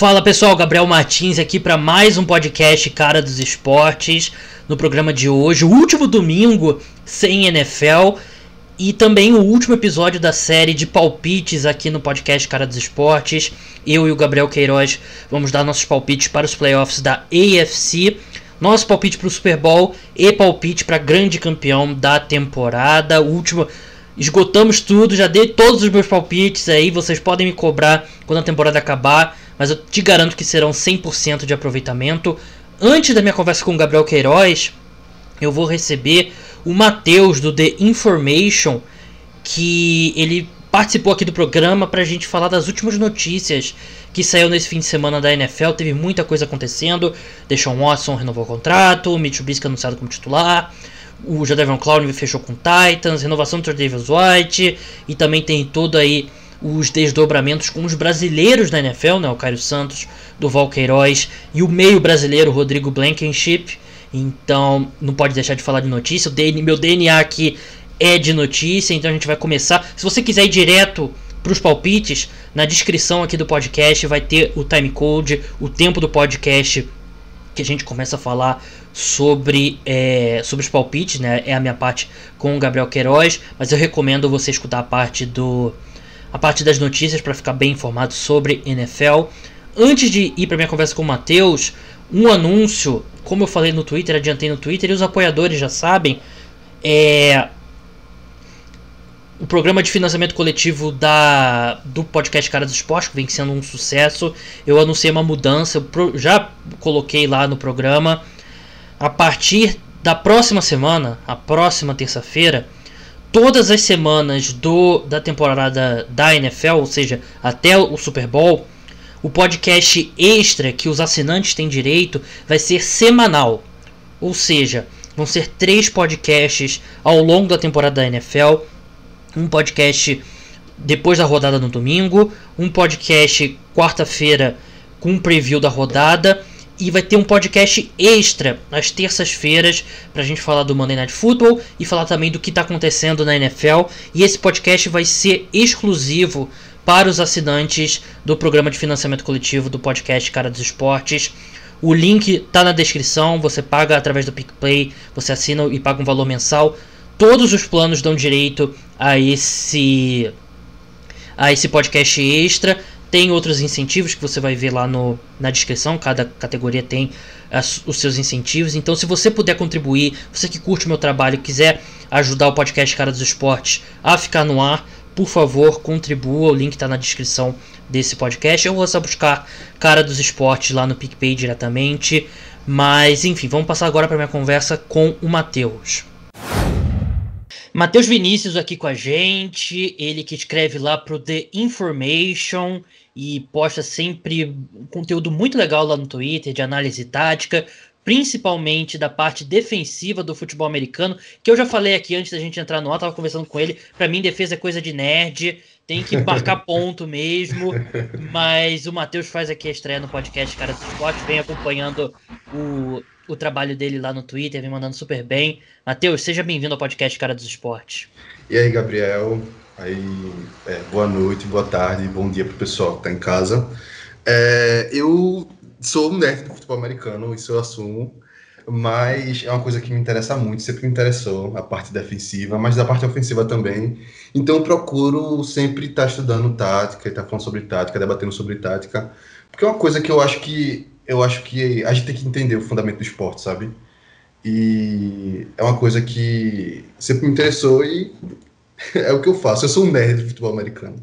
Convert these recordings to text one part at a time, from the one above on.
Fala pessoal, Gabriel Martins aqui para mais um podcast Cara dos Esportes. No programa de hoje, o último domingo sem NFL e também o último episódio da série de palpites aqui no podcast Cara dos Esportes. Eu e o Gabriel Queiroz vamos dar nossos palpites para os playoffs da AFC, nosso palpite para o Super Bowl e palpite para grande campeão da temporada. Último esgotamos tudo, já dei todos os meus palpites aí, vocês podem me cobrar quando a temporada acabar mas eu te garanto que serão 100% de aproveitamento. Antes da minha conversa com o Gabriel Queiroz, eu vou receber o Matheus do The Information, que ele participou aqui do programa para a gente falar das últimas notícias que saiu nesse fim de semana da NFL. Teve muita coisa acontecendo. Deshaun Watson renovou o contrato, Mitch Trubisky anunciado como titular, o Jadavion Clowney fechou com Titans, renovação do Davis White e também tem todo aí os desdobramentos com os brasileiros da NFL, né, o Caio Santos, do Queiroz e o meio brasileiro Rodrigo Blankenship. Então, não pode deixar de falar de notícia. DNA, meu DNA aqui é de notícia, então a gente vai começar. Se você quiser ir direto para os palpites, na descrição aqui do podcast vai ter o time code, o tempo do podcast que a gente começa a falar sobre, é, sobre os palpites, né? É a minha parte com o Gabriel Queiroz, mas eu recomendo você escutar a parte do a parte das notícias para ficar bem informado sobre NFL. Antes de ir para minha conversa com o Matheus, um anúncio, como eu falei no Twitter, adiantei no Twitter e os apoiadores já sabem, é o programa de financiamento coletivo da do podcast Cara do Esporte, que vem sendo um sucesso. Eu anunciei uma mudança, eu já coloquei lá no programa. A partir da próxima semana, a próxima terça-feira, todas as semanas do da temporada da NFL, ou seja, até o Super Bowl, o podcast extra que os assinantes têm direito vai ser semanal. Ou seja, vão ser três podcasts ao longo da temporada da NFL. Um podcast depois da rodada no domingo, um podcast quarta-feira com um preview da rodada e vai ter um podcast extra às terças-feiras para a gente falar do Monday Night Football e falar também do que está acontecendo na NFL. E esse podcast vai ser exclusivo para os assinantes do programa de financiamento coletivo do podcast Cara dos Esportes. O link está na descrição, você paga através do PicPay, você assina e paga um valor mensal. Todos os planos dão direito a esse a esse podcast extra. Tem outros incentivos que você vai ver lá no, na descrição, cada categoria tem as, os seus incentivos. Então, se você puder contribuir, você que curte o meu trabalho quiser ajudar o podcast Cara dos Esportes a ficar no ar, por favor, contribua. O link está na descrição desse podcast. Eu vou só buscar Cara dos Esportes lá no PicPay diretamente. Mas, enfim, vamos passar agora para minha conversa com o Matheus. Matheus Vinícius aqui com a gente, ele que escreve lá pro The Information e posta sempre conteúdo muito legal lá no Twitter de análise tática, principalmente da parte defensiva do futebol americano, que eu já falei aqui antes da gente entrar no ar, tava conversando com ele, para mim defesa é coisa de nerd, tem que marcar ponto mesmo, mas o Matheus faz aqui a estreia no podcast Cara do Esporte, vem acompanhando o, o trabalho dele lá no Twitter, vem mandando super bem. Matheus, seja bem-vindo ao podcast Cara dos Esportes. E aí, Gabriel, Aí, é, boa noite, boa tarde, bom dia pro pessoal que tá em casa. É, eu sou um nerd do futebol americano, isso eu assumo, mas é uma coisa que me interessa muito, sempre me interessou, a parte defensiva, mas da parte ofensiva também. Então eu procuro sempre estar tá estudando tática, estar tá falando sobre tática, debatendo sobre tática, porque é uma coisa que eu acho que eu acho que a gente tem que entender o fundamento do esporte, sabe? E é uma coisa que sempre me interessou e é o que eu faço. Eu sou um nerd de futebol americano.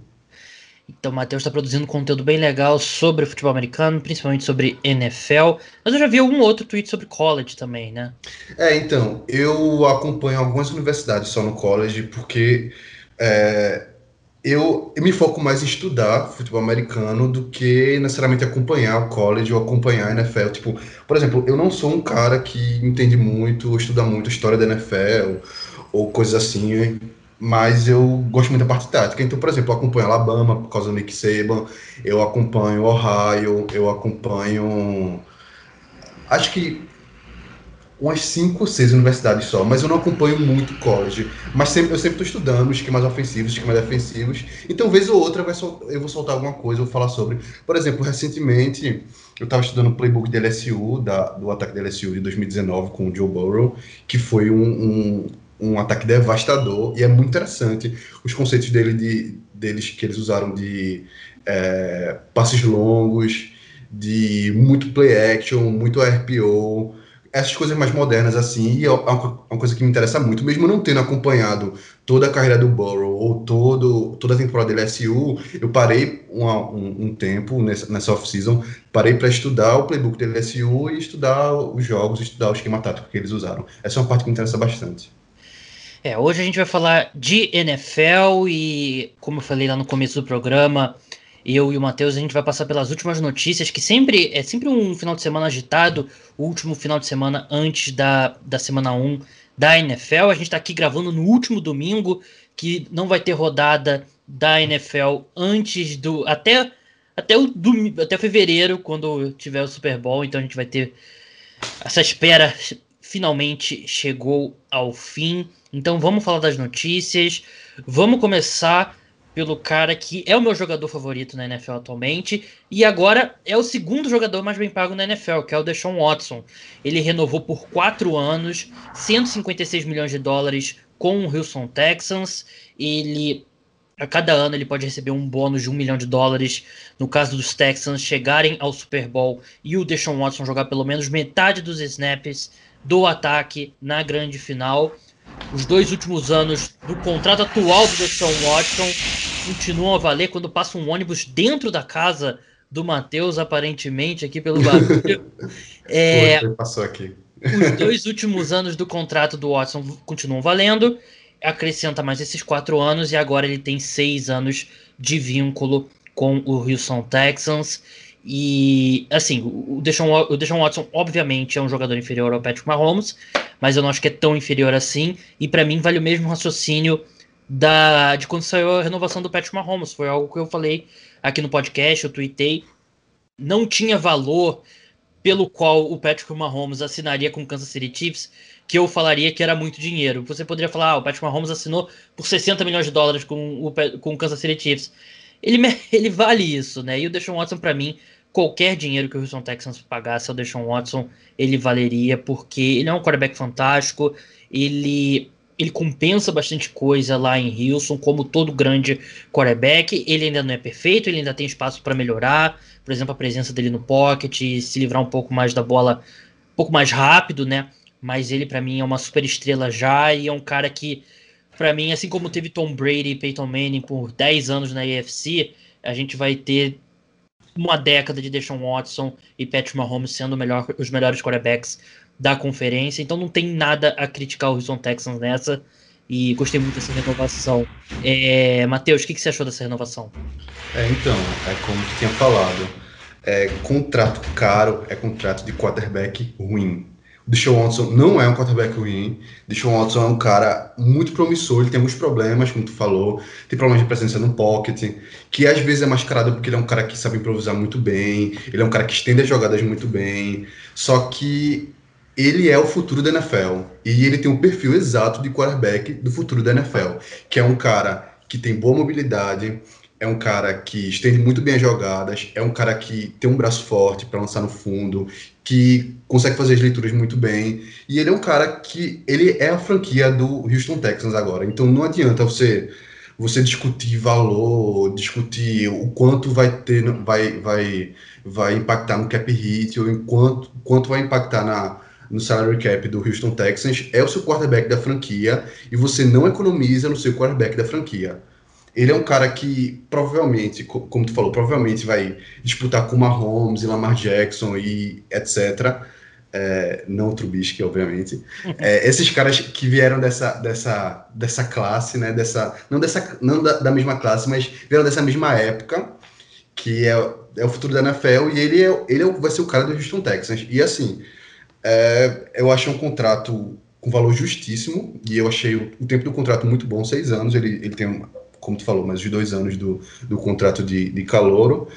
Então, o Matheus está produzindo conteúdo bem legal sobre futebol americano, principalmente sobre NFL. Mas eu já vi algum outro tweet sobre college também, né? É, então, eu acompanho algumas universidades só no college, porque é, eu, eu, me foco mais em estudar futebol americano do que necessariamente acompanhar o college ou acompanhar a NFL. Tipo, por exemplo, eu não sou um cara que entende muito, estuda muito a história da NFL ou coisas assim mas eu gosto muito da parte tática. Então, por exemplo, eu acompanho Alabama por causa do Nick Saban, eu acompanho Ohio, eu acompanho. Acho que umas 5 ou 6 universidades só, mas eu não acompanho muito college. Mas sempre, eu sempre estou estudando esquemas ofensivos, esquemas defensivos. Então, vez ou outra, eu vou soltar alguma coisa, vou falar sobre. Por exemplo, recentemente, eu estava estudando o playbook de LSU, da, do ataque da LSU de 2019 com o Joe Burrow, que foi um, um, um ataque devastador, e é muito interessante os conceitos dele de, deles que eles usaram de é, passes longos, de muito play action, muito RPO, essas coisas mais modernas assim, e é uma, coisa que me interessa muito, mesmo não tendo acompanhado toda a carreira do Burrow ou todo, toda a temporada da LSU, eu parei uma, um, um, tempo nessa, nessa off-season, parei para estudar o playbook da LSU e estudar os jogos, estudar o esquema tático que eles usaram. Essa é uma parte que me interessa bastante. É, hoje a gente vai falar de NFL e, como eu falei lá no começo do programa, eu e o Matheus, a gente vai passar pelas últimas notícias, que sempre é sempre um final de semana agitado, o último final de semana antes da, da semana 1 da NFL. A gente está aqui gravando no último domingo, que não vai ter rodada da NFL antes do. até, até, o, até fevereiro, quando tiver o Super Bowl. Então a gente vai ter. Essa espera finalmente chegou ao fim. Então vamos falar das notícias. Vamos começar pelo cara que é o meu jogador favorito na NFL atualmente e agora é o segundo jogador mais bem pago na NFL, que é o Deshaun Watson. Ele renovou por quatro anos, 156 milhões de dólares com o Houston Texans. Ele a cada ano ele pode receber um bônus de um milhão de dólares no caso dos Texans chegarem ao Super Bowl e o Deshaun Watson jogar pelo menos metade dos snaps do ataque na grande final. Os dois últimos anos do contrato atual do Deshaun Watson continuam a valer quando passa um ônibus dentro da casa do Matheus, aparentemente, aqui pelo barulho. é, passou aqui. Os dois últimos anos do contrato do Watson continuam valendo. Acrescenta mais esses quatro anos e agora ele tem seis anos de vínculo com o Houston Texans. E, assim, o Deshaun, o Deshaun Watson, obviamente, é um jogador inferior ao Patrick Mahomes, mas eu não acho que é tão inferior assim. E para mim, vale o mesmo raciocínio da, de quando saiu a renovação do Patrick Mahomes. Foi algo que eu falei aqui no podcast, eu tuitei. Não tinha valor pelo qual o Patrick Mahomes assinaria com o Kansas City Chiefs, que eu falaria que era muito dinheiro. Você poderia falar, ah, o Patrick Mahomes assinou por 60 milhões de dólares com o, com o Kansas City Chiefs. Ele, ele vale isso, né? E o Deshaun Watson, para mim, qualquer dinheiro que o Houston Texans pagasse ao Deshaun Watson, ele valeria, porque ele é um quarterback fantástico, ele ele compensa bastante coisa lá em Houston, como todo grande quarterback. Ele ainda não é perfeito, ele ainda tem espaço para melhorar. Por exemplo, a presença dele no pocket, se livrar um pouco mais da bola, um pouco mais rápido, né? Mas ele, para mim, é uma super estrela já e é um cara que, para mim, assim como teve Tom Brady e Peyton Manning por 10 anos na AFC, a gente vai ter uma década de Deshaun Watson e Patrick Mahomes sendo melhor, os melhores quarterbacks da conferência, então não tem nada a criticar o Houston Texans nessa. E gostei muito dessa renovação. É, Matheus, o que, que você achou dessa renovação? É, então, é como tu tinha falado. É, contrato caro é contrato de quarterback ruim. O Deshaun Watson não é um quarterback ruim. O Deshaun Watson é um cara muito promissor. Ele tem alguns problemas, como tu falou. Tem problemas de presença no pocket, que às vezes é mascarado porque ele é um cara que sabe improvisar muito bem. Ele é um cara que estende as jogadas muito bem. Só que ele é o futuro da NFL. E ele tem um perfil exato de quarterback do futuro da NFL, que é um cara que tem boa mobilidade, é um cara que estende muito bem as jogadas, é um cara que tem um braço forte para lançar no fundo, que consegue fazer as leituras muito bem. E ele é um cara que ele é a franquia do Houston Texans agora. Então não adianta você você discutir valor, discutir o quanto vai ter vai vai vai impactar no cap hit ou em quanto, quanto vai impactar na no salary cap do Houston Texans, é o seu quarterback da franquia e você não economiza no seu quarterback da franquia. Ele é um cara que provavelmente, como tu falou, provavelmente vai disputar com Mahomes e Lamar Jackson e etc. É, não o Trubisky, obviamente. É, esses caras que vieram dessa, dessa, dessa classe, né? Dessa, não dessa, não da, da mesma classe, mas vieram dessa mesma época, que é, é o futuro da NFL e ele, é, ele é, vai ser o cara do Houston Texans. E assim, é, eu achei um contrato com valor justíssimo e eu achei o, o, tempo do contrato muito bom, seis anos. Ele, ele tem, como tu falou, mais de dois anos do, do contrato de, de calouro.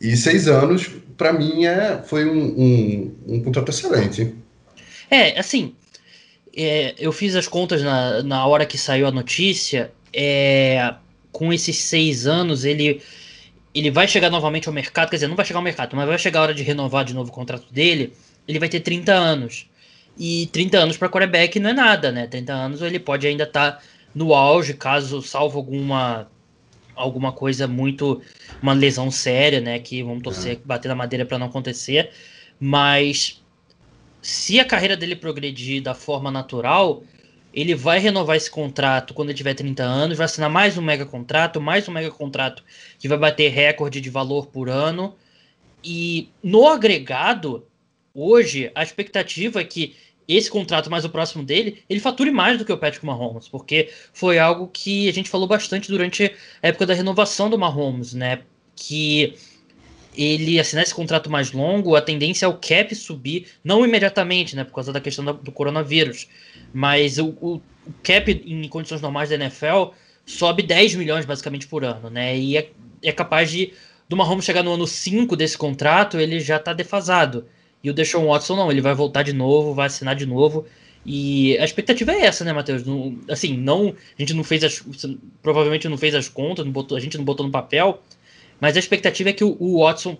E seis anos, para mim, é, foi um, um, um, contrato excelente. É, assim, é, eu fiz as contas na, na hora que saiu a notícia. É, com esses seis anos, ele, ele vai chegar novamente ao mercado. Quer dizer, não vai chegar ao mercado, mas vai chegar a hora de renovar de novo o contrato dele. Ele vai ter 30 anos. E 30 anos para quarterback não é nada, né? 30 anos ele pode ainda estar tá no auge, caso salvo alguma alguma coisa muito uma lesão séria, né, que vamos torcer, é. bater na madeira para não acontecer, mas se a carreira dele progredir da forma natural, ele vai renovar esse contrato quando ele tiver 30 anos, vai assinar mais um mega contrato, mais um mega contrato que vai bater recorde de valor por ano. E no agregado, hoje, a expectativa é que esse contrato mais o próximo dele, ele fature mais do que o Patrick Mahomes, porque foi algo que a gente falou bastante durante a época da renovação do Mahomes, né? Que ele assinar esse contrato mais longo, a tendência é o cap subir, não imediatamente, né, por causa da questão do coronavírus, mas o, o, o, cap em condições normais da NFL sobe 10 milhões basicamente por ano, né, e é, é capaz de do Mahomes chegar no ano 5 desse contrato, ele já está defasado. E o Deshaun Watson não, ele vai voltar de novo, vai assinar de novo. E a expectativa é essa, né, Matheus? assim, não, a gente não fez as, provavelmente não fez as contas, não botou, a gente não botou no papel, mas a expectativa é que o, o Watson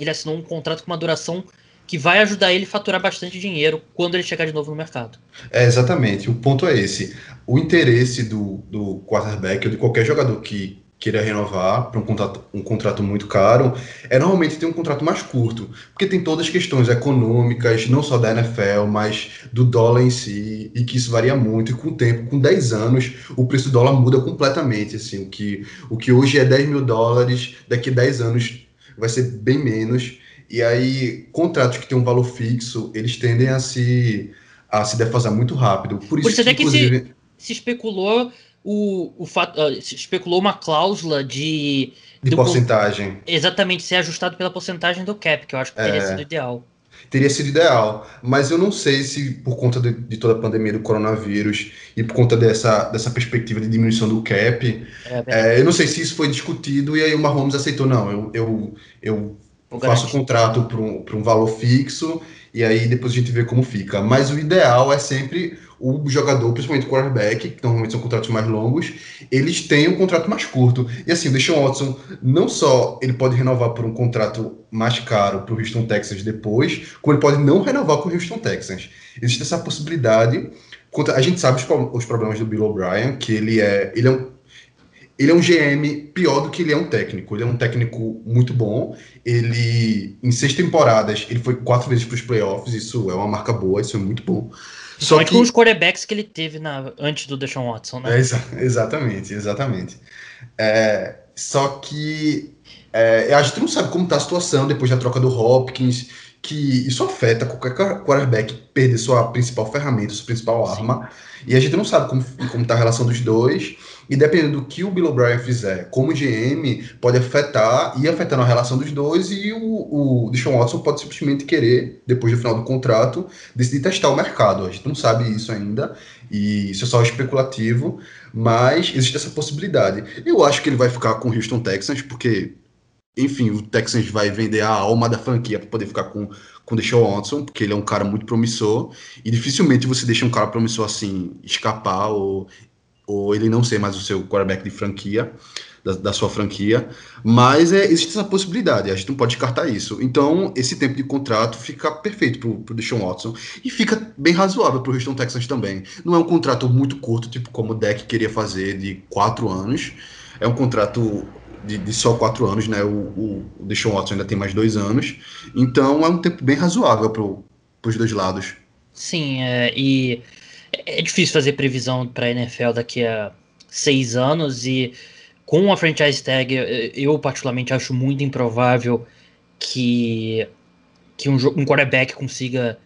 ele assinou um contrato com uma duração que vai ajudar ele a faturar bastante dinheiro quando ele chegar de novo no mercado. É, exatamente. O ponto é esse. O interesse do, do quarterback ou de qualquer jogador que queira renovar para um contrato, um contrato muito caro, é normalmente ter um contrato mais curto, porque tem todas as questões econômicas, não só da NFL, mas do dólar em si, e que isso varia muito, e com o tempo, com 10 anos, o preço do dólar muda completamente, assim, o que, o que hoje é 10 mil dólares, daqui a 10 anos vai ser bem menos, e aí contratos que têm um valor fixo, eles tendem a se, a se defasar muito rápido, por isso, por isso que, inclusive... Que se, se especulou o, o fato, uh, especulou uma cláusula de. De porcentagem. Exatamente, ser ajustado pela porcentagem do cap, que eu acho que teria é, sido ideal. Teria sido ideal, mas eu não sei se por conta de, de, toda a pandemia do coronavírus e por conta dessa, dessa perspectiva de diminuição do cap, é, é, eu não sei se isso foi discutido e aí o Mahomes aceitou, não, eu, eu, eu faço o contrato para um, um valor fixo e aí depois a gente vê como fica. Mas o ideal é sempre o jogador, principalmente o quarterback, que normalmente são contratos mais longos, eles têm um contrato mais curto. E assim, o Deshaun Watson, não só ele pode renovar por um contrato mais caro para o Houston Texans depois, como ele pode não renovar com o Houston Texans. Existe essa possibilidade. A gente sabe os problemas do Bill O'Brien, que ele é, ele é um ele é um GM pior do que ele é um técnico. Ele é um técnico muito bom. Ele, em seis temporadas, ele foi quatro vezes para os playoffs. Isso é uma marca boa, isso é muito bom. Só que com os quarterbacks que ele teve na, antes do Deshaun Watson, né? É, exa exatamente, exatamente. É, só que é, a gente não sabe como está a situação depois da troca do Hopkins, que isso afeta qualquer quarterback perder sua principal ferramenta, sua principal arma. E a gente não sabe como, como tá a relação dos dois. E dependendo do que o Bill O'Brien fizer como GM, pode afetar e afetando a relação dos dois. E o, o Deshaun Watson pode simplesmente querer, depois do final do contrato, decidir testar o mercado. A gente não sabe isso ainda. E isso é só especulativo. Mas existe essa possibilidade. Eu acho que ele vai ficar com o Houston Texans, porque enfim, o Texans vai vender a alma da franquia para poder ficar com com o Deshaun Watson, porque ele é um cara muito promissor e dificilmente você deixa um cara promissor assim escapar ou, ou ele não ser mais o seu quarterback de franquia, da, da sua franquia, mas é, existe essa possibilidade, a gente não pode descartar isso. Então, esse tempo de contrato fica perfeito pro, pro Deshaun Watson e fica bem razoável pro Houston Texans também. Não é um contrato muito curto, tipo como o Deck queria fazer de quatro anos, é um contrato de, de, só quatro anos, né? O, o, o Deshaun Watson ainda tem mais dois anos. Então é um tempo bem razoável para os dois lados. Sim, é, e é difícil fazer previsão para a NFL daqui a seis anos e com a franchise tag eu particularmente acho muito improvável que que um, um quarterback consiga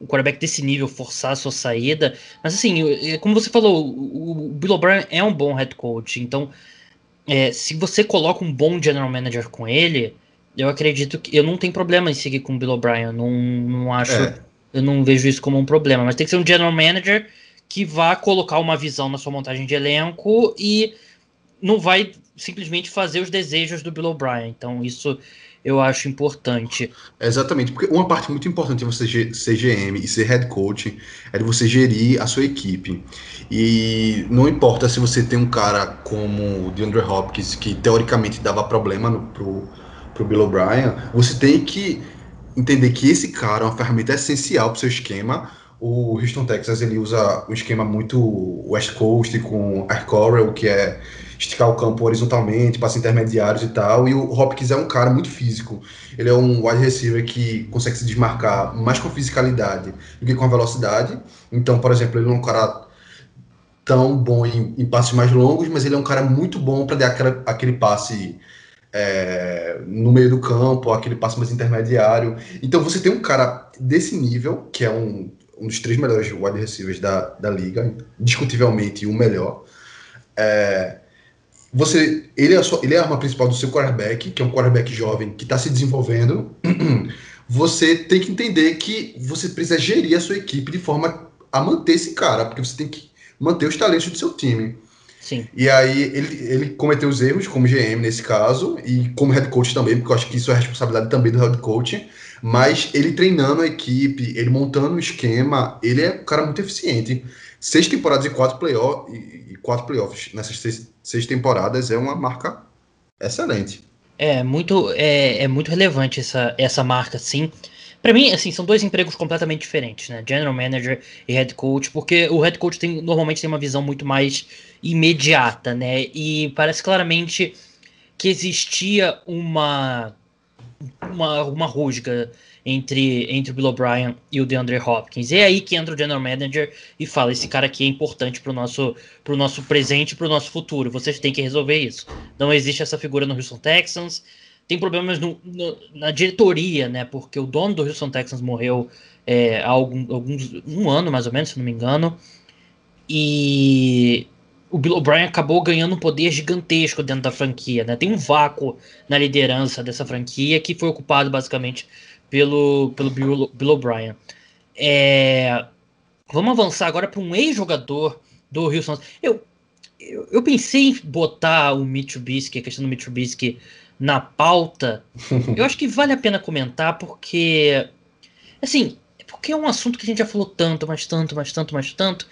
um quarterback desse nível forçar a sua saída. Mas assim, como você falou, o Bill O'Brien é um bom head coach, então é, se você coloca um bom general manager com ele, eu acredito que eu não tenho problema em seguir com o Bill O'Brien. Não, não acho. É. Eu não vejo isso como um problema. Mas tem que ser um general manager que vá colocar uma visão na sua montagem de elenco e não vai simplesmente fazer os desejos do Bill O'Brien. Então, isso eu acho importante. exatamente, porque uma parte muito importante de você ser GM e ser head coach é de você gerir a sua equipe. E não importa se você tem um cara como o DeAndre Hopkins, que teoricamente dava problema no, pro, pro Bill O'Brien, você tem que entender que esse cara é uma ferramenta essencial para o seu esquema. O Houston Texas ele usa um esquema muito West Coast com Air Coral, que é esticar o campo horizontalmente, passos intermediários e tal. E o Hopkins é um cara muito físico. Ele é um wide receiver que consegue se desmarcar mais com fisicalidade do que com a velocidade. Então, por exemplo, ele não é um cara tão bom em, em passes mais longos, mas ele é um cara muito bom para dar aquela, aquele passe é, no meio do campo, aquele passe mais intermediário. Então você tem um cara desse nível, que é um, um dos três melhores wide receivers da, da liga, discutivelmente o melhor. É, você, ele, é a sua, ele é a arma principal do seu quarterback, que é um quarterback jovem que está se desenvolvendo. Você tem que entender que você precisa gerir a sua equipe de forma a manter esse cara, porque você tem que manter os talentos do seu time. Sim. E aí ele, ele cometeu os erros como GM nesse caso, e como head coach também, porque eu acho que isso é responsabilidade também do head coach. Mas ele treinando a equipe, ele montando o esquema, ele é um cara muito eficiente. Seis temporadas e quatro, playoff, e quatro playoffs nessas seis, seis temporadas é uma marca excelente. É muito, é, é muito relevante essa, essa marca, sim. Para mim, assim, são dois empregos completamente diferentes, né? General Manager e Head Coach, porque o Head Coach tem, normalmente tem uma visão muito mais imediata, né? E parece claramente que existia uma uma, uma rusga entre, entre o Bill O'Brien e o DeAndre Hopkins. E é aí que entra o General Manager e fala: esse cara aqui é importante para o nosso, pro nosso presente e para o nosso futuro. Vocês têm que resolver isso. Não existe essa figura no Houston Texans tem problemas no, no, na diretoria, né? Porque o dono do Houston Texans morreu é, há algum, alguns, um ano, mais ou menos, se não me engano. E o Bill O'Brien acabou ganhando um poder gigantesco dentro da franquia, né? Tem um vácuo na liderança dessa franquia que foi ocupado basicamente pelo, pelo Bill, Bill O'Brien. É, vamos avançar agora para um ex-jogador do Houston. Eu, eu, eu, pensei em botar o Mitch Trubisky, a questão do Mitch Trubisky na pauta, eu acho que vale a pena comentar porque, assim, porque é um assunto que a gente já falou tanto, mas tanto, mas tanto, mas tanto,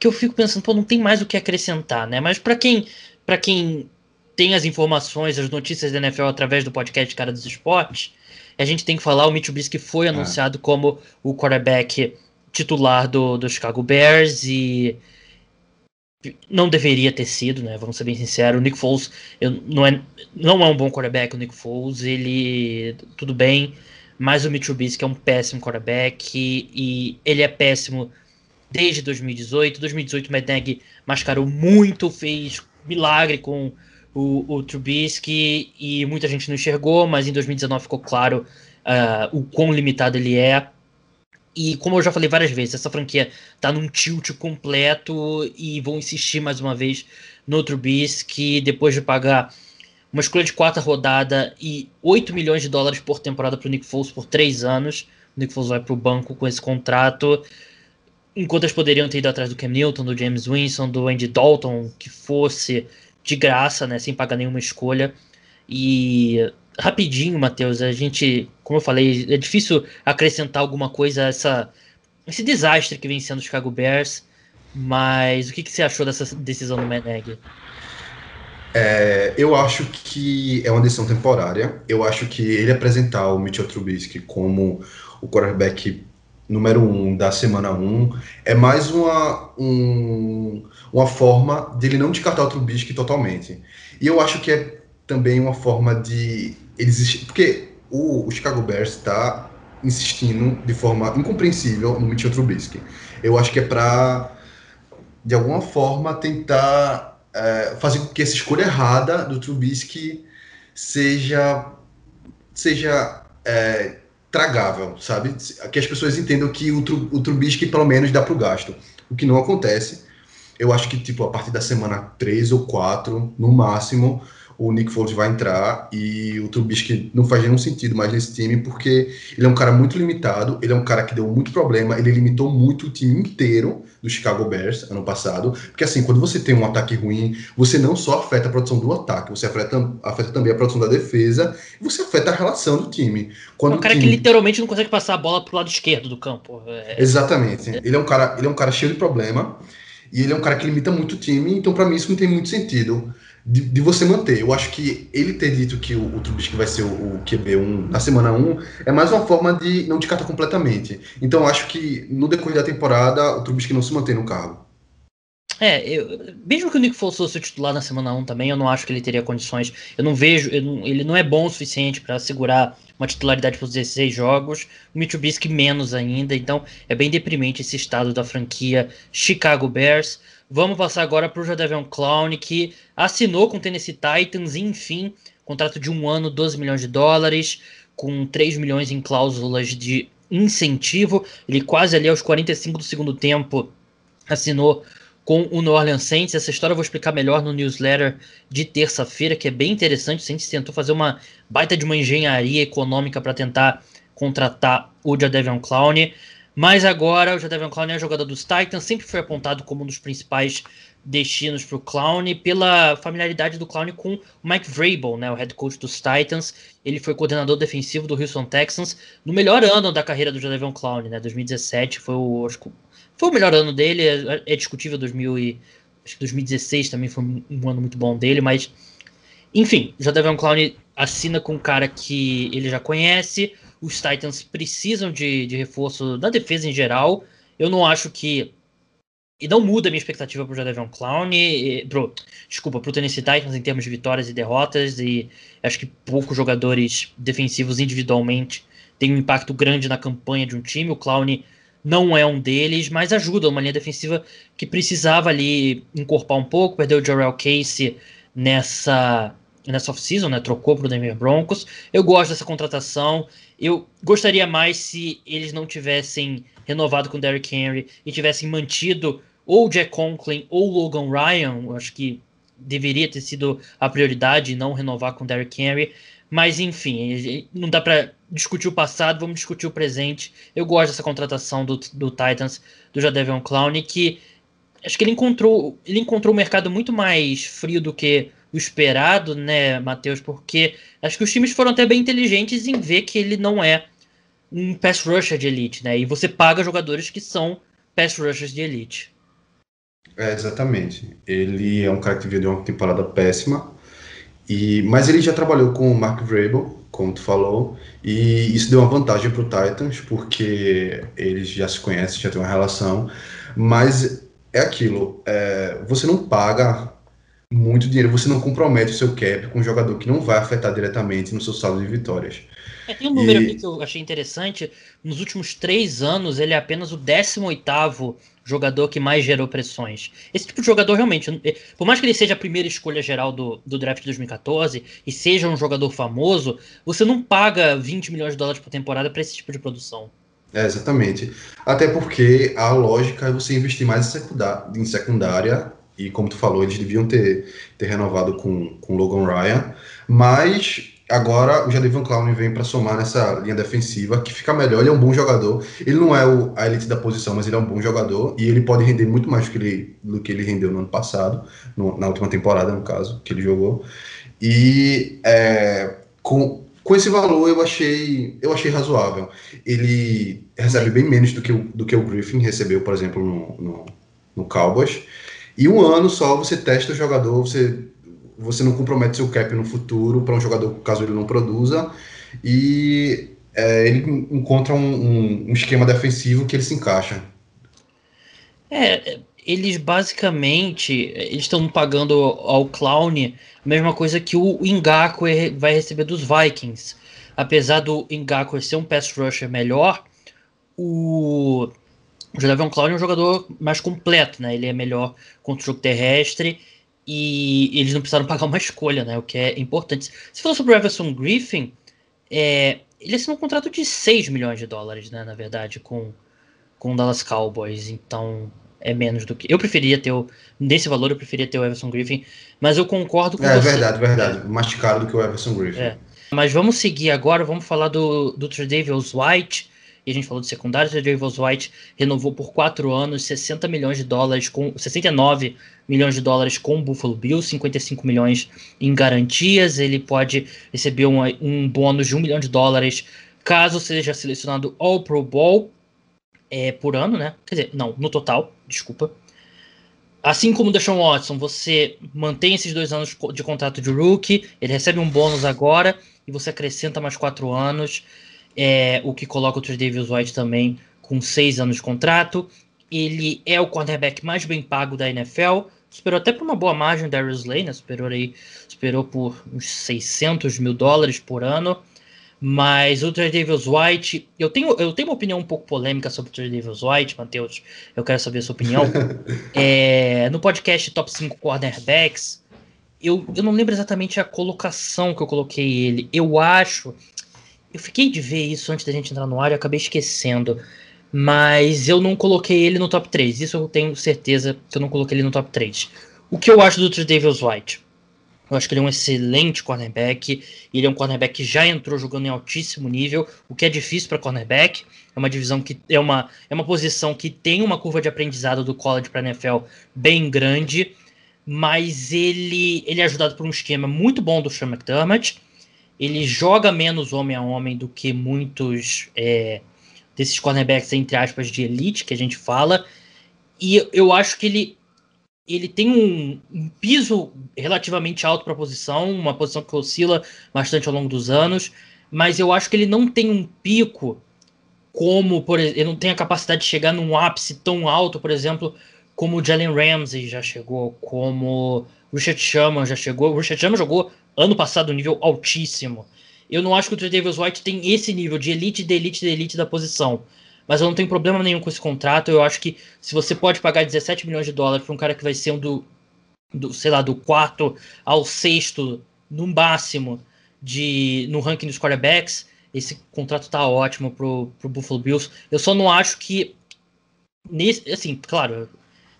que eu fico pensando, pô, não tem mais o que acrescentar, né? Mas para quem, para quem tem as informações, as notícias da NFL através do podcast Cara dos Esportes, a gente tem que falar, o Mitch Trubisky foi é. anunciado como o quarterback titular do, do Chicago Bears e não deveria ter sido, né? Vamos ser bem sinceros. O Nick Foles eu, não, é, não é um bom quarterback. O Nick Foles, ele. Tudo bem, mas o Mitch Trubisky é um péssimo quarterback e, e ele é péssimo desde 2018. 2018 o Nagy mascarou muito, fez milagre com o, o Trubisky e muita gente não enxergou, mas em 2019 ficou claro uh, o quão limitado ele é. E como eu já falei várias vezes, essa franquia tá num tilt completo e vão insistir mais uma vez no Trubisky depois de pagar uma escolha de quarta rodada e 8 milhões de dólares por temporada para o Nick Foles por três anos. O Nick Foles vai para o banco com esse contrato. Enquanto eles poderiam ter ido atrás do Cam Newton, do James Winston, do Andy Dalton, que fosse de graça, né, sem pagar nenhuma escolha. E rapidinho, Matheus, a gente, como eu falei, é difícil acrescentar alguma coisa a essa, esse desastre que vem sendo o Chicago Bears, mas o que, que você achou dessa decisão do Meneg? É, eu acho que é uma decisão temporária. Eu acho que ele apresentar o Mitchell Trubisky como o quarterback número um da semana um é mais uma, um, uma forma dele não descartar o Trubisky totalmente. E eu acho que é também uma forma de eles porque o, o Chicago Bears está insistindo de forma incompreensível no Mitchell Trubisky. Eu acho que é para de alguma forma tentar é, fazer com que essa escolha errada do Trubisky seja seja é, tragável, sabe? Que as pessoas entendam que o, o Trubisky pelo menos dá para o gasto, o que não acontece. Eu acho que tipo a partir da semana 3 ou 4, no máximo, o Nick Foles vai entrar e o Trubisky não faz nenhum sentido mais nesse time porque ele é um cara muito limitado, ele é um cara que deu muito problema, ele limitou muito o time inteiro do Chicago Bears ano passado. Porque assim, quando você tem um ataque ruim, você não só afeta a produção do ataque, você afeta, afeta também a produção da defesa e você afeta a relação do time. Quando é um cara time... que literalmente não consegue passar a bola pro lado esquerdo do campo. É... Exatamente. Ele é um cara, ele é um cara cheio de problema e ele é um cara que limita muito o time, então para mim isso não tem muito sentido de, de, você manter. Eu acho que ele ter dito que o, o Trubisky vai ser o, o, QB1 na semana 1 é mais uma forma de não descartar completamente. Então eu acho que no decorrer da temporada o Trubisky não se mantém no cargo. É, eu, mesmo que o Nick Foles fosse o titular na semana 1 também, eu não acho que ele teria condições. Eu não vejo, eu não, ele não é bom o suficiente para segurar uma titularidade para os 16 jogos. O Mitsubishi menos ainda, então é bem deprimente esse estado da franquia Chicago Bears. Vamos passar agora para o Jadavion Clown, que assinou com o Tennessee Titans, enfim, contrato de um ano, 12 milhões de dólares, com 3 milhões em cláusulas de incentivo. Ele quase ali aos 45 do segundo tempo assinou com o New Orleans Saints. Essa história eu vou explicar melhor no newsletter de terça-feira, que é bem interessante. O Saints tentou fazer uma baita de uma engenharia econômica para tentar contratar o Jadavion Clown. Mas agora o Jadavion Clown é jogador dos Titans, sempre foi apontado como um dos principais destinos para o Clown pela familiaridade do Clown com o Mike Vrabel, né, o head coach dos Titans. Ele foi coordenador defensivo do Houston Texans no melhor ano da carreira do Jadavion Clown, né, 2017 foi o foi o melhor ano dele, é, é discutível 2000 e, acho que 2016 também foi um ano muito bom dele, mas enfim, Jadavion Clown assina com um cara que ele já conhece, os Titans precisam de, de reforço da defesa em geral. Eu não acho que. E não muda a minha expectativa pro Jadavion Clown, e, pro, desculpa, pro Tennessee Titans em termos de vitórias e derrotas, e acho que poucos jogadores defensivos individualmente têm um impacto grande na campanha de um time. O Clown não é um deles, mas ajuda uma linha defensiva que precisava ali encorpar um pouco, perdeu o Jarrell Casey nessa nessa off-season, né? Trocou para o Denver Broncos. Eu gosto dessa contratação. Eu gostaria mais se eles não tivessem renovado com o Derrick Henry e tivessem mantido ou Jack Conklin ou Logan Ryan. Eu acho que deveria ter sido a prioridade não renovar com o Derrick Henry. Mas enfim, não dá para discutir o passado, vamos discutir o presente. Eu gosto dessa contratação do, do Titans, do Jadavion Clown, que acho que ele encontrou, ele encontrou um mercado muito mais frio do que o esperado, né, Matheus? Porque acho que os times foram até bem inteligentes em ver que ele não é um pass rusher de elite, né? E você paga jogadores que são pass rushers de elite. É, exatamente. Ele é um cara que veio de uma temporada péssima, e, mas ele já trabalhou com o Mark Vrabel, como tu falou, e isso deu uma vantagem para o Titans, porque eles já se conhecem, já tem uma relação, mas é aquilo, é, você não paga muito dinheiro, você não compromete o seu cap com um jogador que não vai afetar diretamente no seu saldo de vitórias. É, tem um número e... aqui que eu achei interessante. Nos últimos três anos, ele é apenas o 18 jogador que mais gerou pressões. Esse tipo de jogador realmente, é, por mais que ele seja a primeira escolha geral do, do draft de 2014 e seja um jogador famoso, você não paga 20 milhões de dólares por temporada para esse tipo de produção. É, exatamente. Até porque a lógica é você investir mais em secundária e como tu falou, eles deviam ter, ter renovado com, com Logan Ryan, mas agora o Jadavion Clown vem para somar nessa linha defensiva, que fica melhor, ele é um bom jogador, ele não é o, a elite da posição, mas ele é um bom jogador, e ele pode render muito mais do que ele, do que ele rendeu no ano passado, no, na última temporada, no caso, que ele jogou, e é, com, com esse valor eu achei, eu achei razoável. Ele recebe bem menos do que o, do que o Griffin recebeu, por exemplo, no, no, no Cowboys, e um ano só você testa o jogador, você, você não compromete seu cap no futuro para um jogador caso ele não produza. E é, ele encontra um, um, um, esquema defensivo que ele se encaixa. É, eles basicamente estão pagando ao Clown a mesma coisa que o Ngaku vai receber dos Vikings. Apesar do Ngaku ser um pass rusher melhor, o o Jadavion Clown é um jogador mais completo, né? Ele é melhor contra o jogo terrestre e eles não precisaram pagar uma escolha, né? O que é importante. Se falou sobre o Everson Griffin, é, ele assinou um contrato de 6 milhões de dólares, né? Na verdade, com, com o Dallas Cowboys. Então, é menos do que. Eu preferia ter o. Nesse valor, eu preferia ter o Everson Griffin, mas eu concordo com é, você. É verdade, verdade. É. Mais caro do que o Everson Griffin. É. Mas vamos seguir agora, vamos falar do, do Tredavious White e a gente falou de secundário, o Davis White renovou por 4 anos, 60 milhões de dólares, com 69 milhões de dólares com o Buffalo Bills, 55 milhões em garantias, ele pode receber um, um bônus de 1 milhão de dólares caso seja selecionado ao Pro Bowl é, por ano, né? Quer dizer, não, no total, desculpa. Assim como o Deshaun Watson, você mantém esses dois anos de contrato de rookie, ele recebe um bônus agora e você acrescenta mais quatro anos, é, o que coloca o Trey Davis White também com seis anos de contrato. Ele é o cornerback mais bem pago da NFL, superou até por uma boa margem o Darius Slay, né? Superou, aí, superou por uns 600 mil dólares por ano. Mas o Trey Davis White, eu tenho, eu tenho uma opinião um pouco polêmica sobre o Trey Davis White, Matheus. Eu quero saber a sua opinião. é, no podcast Top 5 Cornerbacks, eu, eu não lembro exatamente a colocação que eu coloquei ele. Eu acho. Eu fiquei de ver isso antes da gente entrar no ar e acabei esquecendo. Mas eu não coloquei ele no top 3. Isso eu tenho certeza que eu não coloquei ele no top 3. O que eu acho do Davis White? Eu acho que ele é um excelente cornerback. Ele é um cornerback que já entrou jogando em altíssimo nível, o que é difícil para cornerback. É uma divisão que é uma, é uma posição que tem uma curva de aprendizado do college para NFL bem grande, mas ele, ele é ajudado por um esquema muito bom do Sean McDermott. Ele joga menos homem a homem do que muitos é, desses cornerbacks, entre aspas, de elite que a gente fala. E eu acho que ele ele tem um, um piso relativamente alto para a posição, uma posição que oscila bastante ao longo dos anos, mas eu acho que ele não tem um pico como, por exemplo, ele não tem a capacidade de chegar num ápice tão alto, por exemplo, como o Jalen Ramsey já chegou, como o Richard Sherman já chegou. O Richard Sherman jogou ano passado um nível altíssimo. Eu não acho que o Trey Davis White tem esse nível de elite, de elite, de elite da posição mas eu não tenho problema nenhum com esse contrato. Eu acho que se você pode pagar 17 milhões de dólares para um cara que vai ser um do, do, sei lá, do quarto ao sexto, no máximo, de no ranking dos quarterbacks, esse contrato tá ótimo pro, pro Buffalo Bills. Eu só não acho que nesse, assim, claro,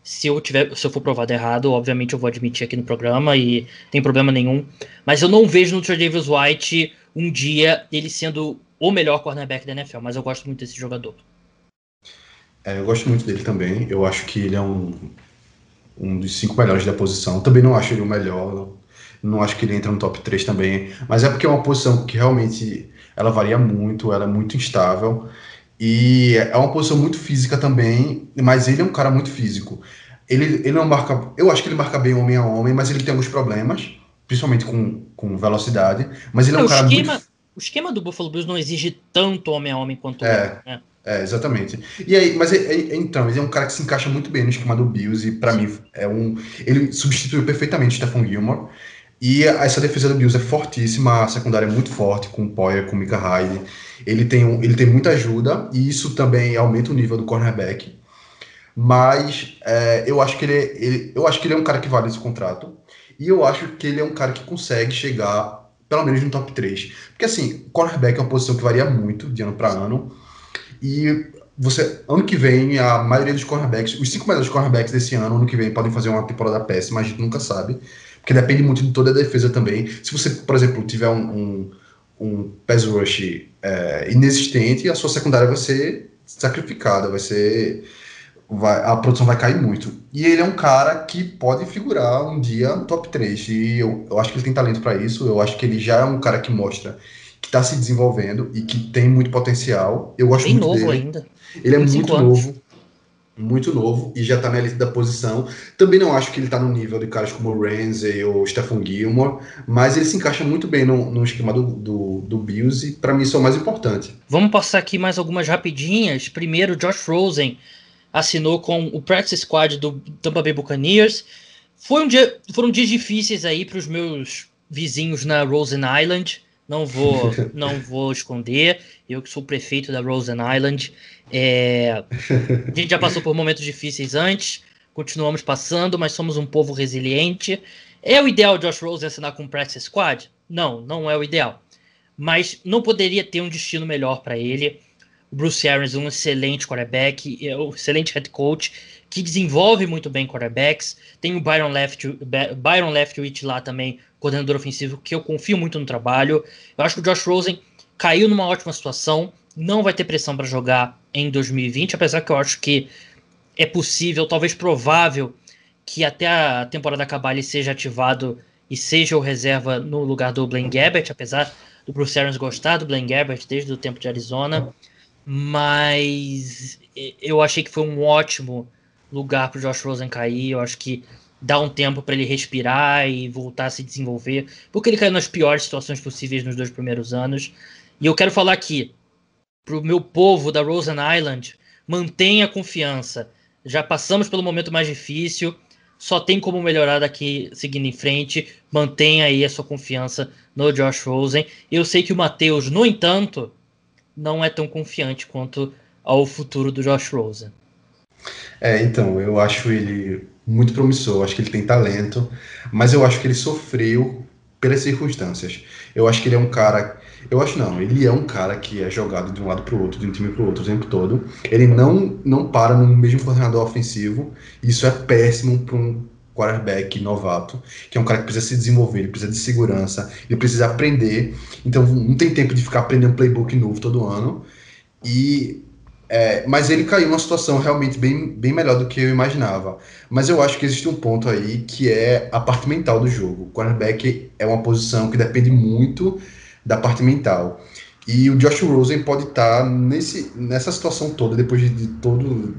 se eu tiver, se eu for provado errado, obviamente eu vou admitir aqui no programa e tem problema nenhum. Mas eu não vejo no Trey Davis White um dia ele sendo o melhor cornerback da NFL, mas eu gosto muito desse jogador. É, eu gosto muito dele também. Eu acho que ele é um, um dos cinco melhores da posição. Também não acho ele o melhor. Não acho que ele entra no top 3 também. Mas é porque é uma posição que realmente ela varia muito, ela é muito instável. E é uma posição muito física também, mas ele é um cara muito físico. Ele, ele não marca. Eu acho que ele marca bem homem a homem, mas ele tem alguns problemas, principalmente com, com velocidade. Mas ele é, um cara esquema, muito. O esquema do Buffalo Bills não exige tanto homem a homem quanto é. Né? É, exatamente. E aí, mas é, é, então, ele é um cara que se encaixa muito bem no esquema do Bills e para mim é um, ele substituiu perfeitamente Stephon Gilmore. E essa defesa do Bills é fortíssima, a secundária é muito forte com o Poyer, com o Mika Hyde. Ele tem um, ele tem muita ajuda e isso também aumenta o nível do cornerback. Mas é, eu acho que ele, é, ele, eu acho que ele é um cara que vale esse contrato. E eu acho que ele é um cara que consegue chegar pelo menos no top 3. Porque assim, cornerback é uma posição que varia muito de ano para ano. E você, ano que vem, a maioria dos cornerbacks, os cinco melhores cornerbacks desse ano, ano que vem, podem fazer uma temporada péssima, a gente nunca sabe. Porque depende muito de toda a defesa também. Se você, por exemplo, tiver um, um, um pass rush é, inexistente, a sua secundária vai ser sacrificada, vai ser. Vai, a produção vai cair muito. E ele é um cara que pode figurar um dia no top 3. E eu, eu acho que ele tem talento para isso. Eu acho que ele já é um cara que mostra que está se desenvolvendo e que tem muito potencial. Eu gosto Bem muito novo dele. ainda. Ele é muito anos. novo, muito novo e já está na elite da posição. Também não acho que ele está no nível de caras como o Ramsey ou Stephen Gilmore, mas ele se encaixa muito bem no, no esquema do, do, do Bills e para mim isso é o mais importante. Vamos passar aqui mais algumas rapidinhas. Primeiro, Josh Rosen assinou com o practice squad do Tampa Bay Buccaneers. Foi um dia, foram dias difíceis aí para os meus vizinhos na Rosen Island. Não vou, não vou esconder. Eu que sou prefeito da Rosen Island. É, a gente já passou por momentos difíceis antes, continuamos passando, mas somos um povo resiliente. É o ideal Josh Rosen assinar com o Practice Squad? Não, não é o ideal. Mas não poderia ter um destino melhor para ele. O Bruce Arians, um excelente quarterback, é um excelente head coach, que desenvolve muito bem quarterbacks. Tem o Byron, Left, Byron Leftwich lá também, coordenador ofensivo, que eu confio muito no trabalho. Eu acho que o Josh Rosen caiu numa ótima situação. não vai ter pressão para jogar em 2020, apesar que eu acho que é possível, talvez provável, que até a temporada acabar ele seja ativado e seja o reserva no lugar do Blaine Gabbert, apesar do Bruce Arians gostar do Blaine Gabbert desde o tempo de Arizona. Mas eu achei que foi um ótimo lugar para o Josh Rosen cair. Eu acho que dá um tempo para ele respirar e voltar a se desenvolver, porque ele caiu nas piores situações possíveis nos dois primeiros anos. E eu quero falar aqui para o meu povo da Rosen Island, mantenha a confiança. Já passamos pelo momento mais difícil só tem como melhorar daqui seguindo em frente. Mantenha aí a sua confiança no Josh Rosen. Eu sei que o Matheus, no entanto, não é tão confiante quanto ao futuro do Josh Rosen. É, então, eu acho ele muito promissor, acho que ele tem talento, mas eu acho que ele sofreu pelas circunstâncias. Eu acho que ele é um cara eu acho não, ele é um cara que é jogado de um lado para o outro, de um time para o outro o tempo todo. Ele não, não para no mesmo coordenador ofensivo. Isso é péssimo para um quarterback novato, que é um cara que precisa se desenvolver, ele precisa de segurança, ele precisa aprender. Então não tem tempo de ficar aprendendo playbook novo todo ano. E é, mas ele caiu numa situação realmente bem, bem melhor do que eu imaginava. Mas eu acho que existe um ponto aí que é a parte mental do jogo. O quarterback é uma posição que depende muito da parte mental. E o Josh Rosen pode estar tá nesse, nessa situação toda, depois de, de todo,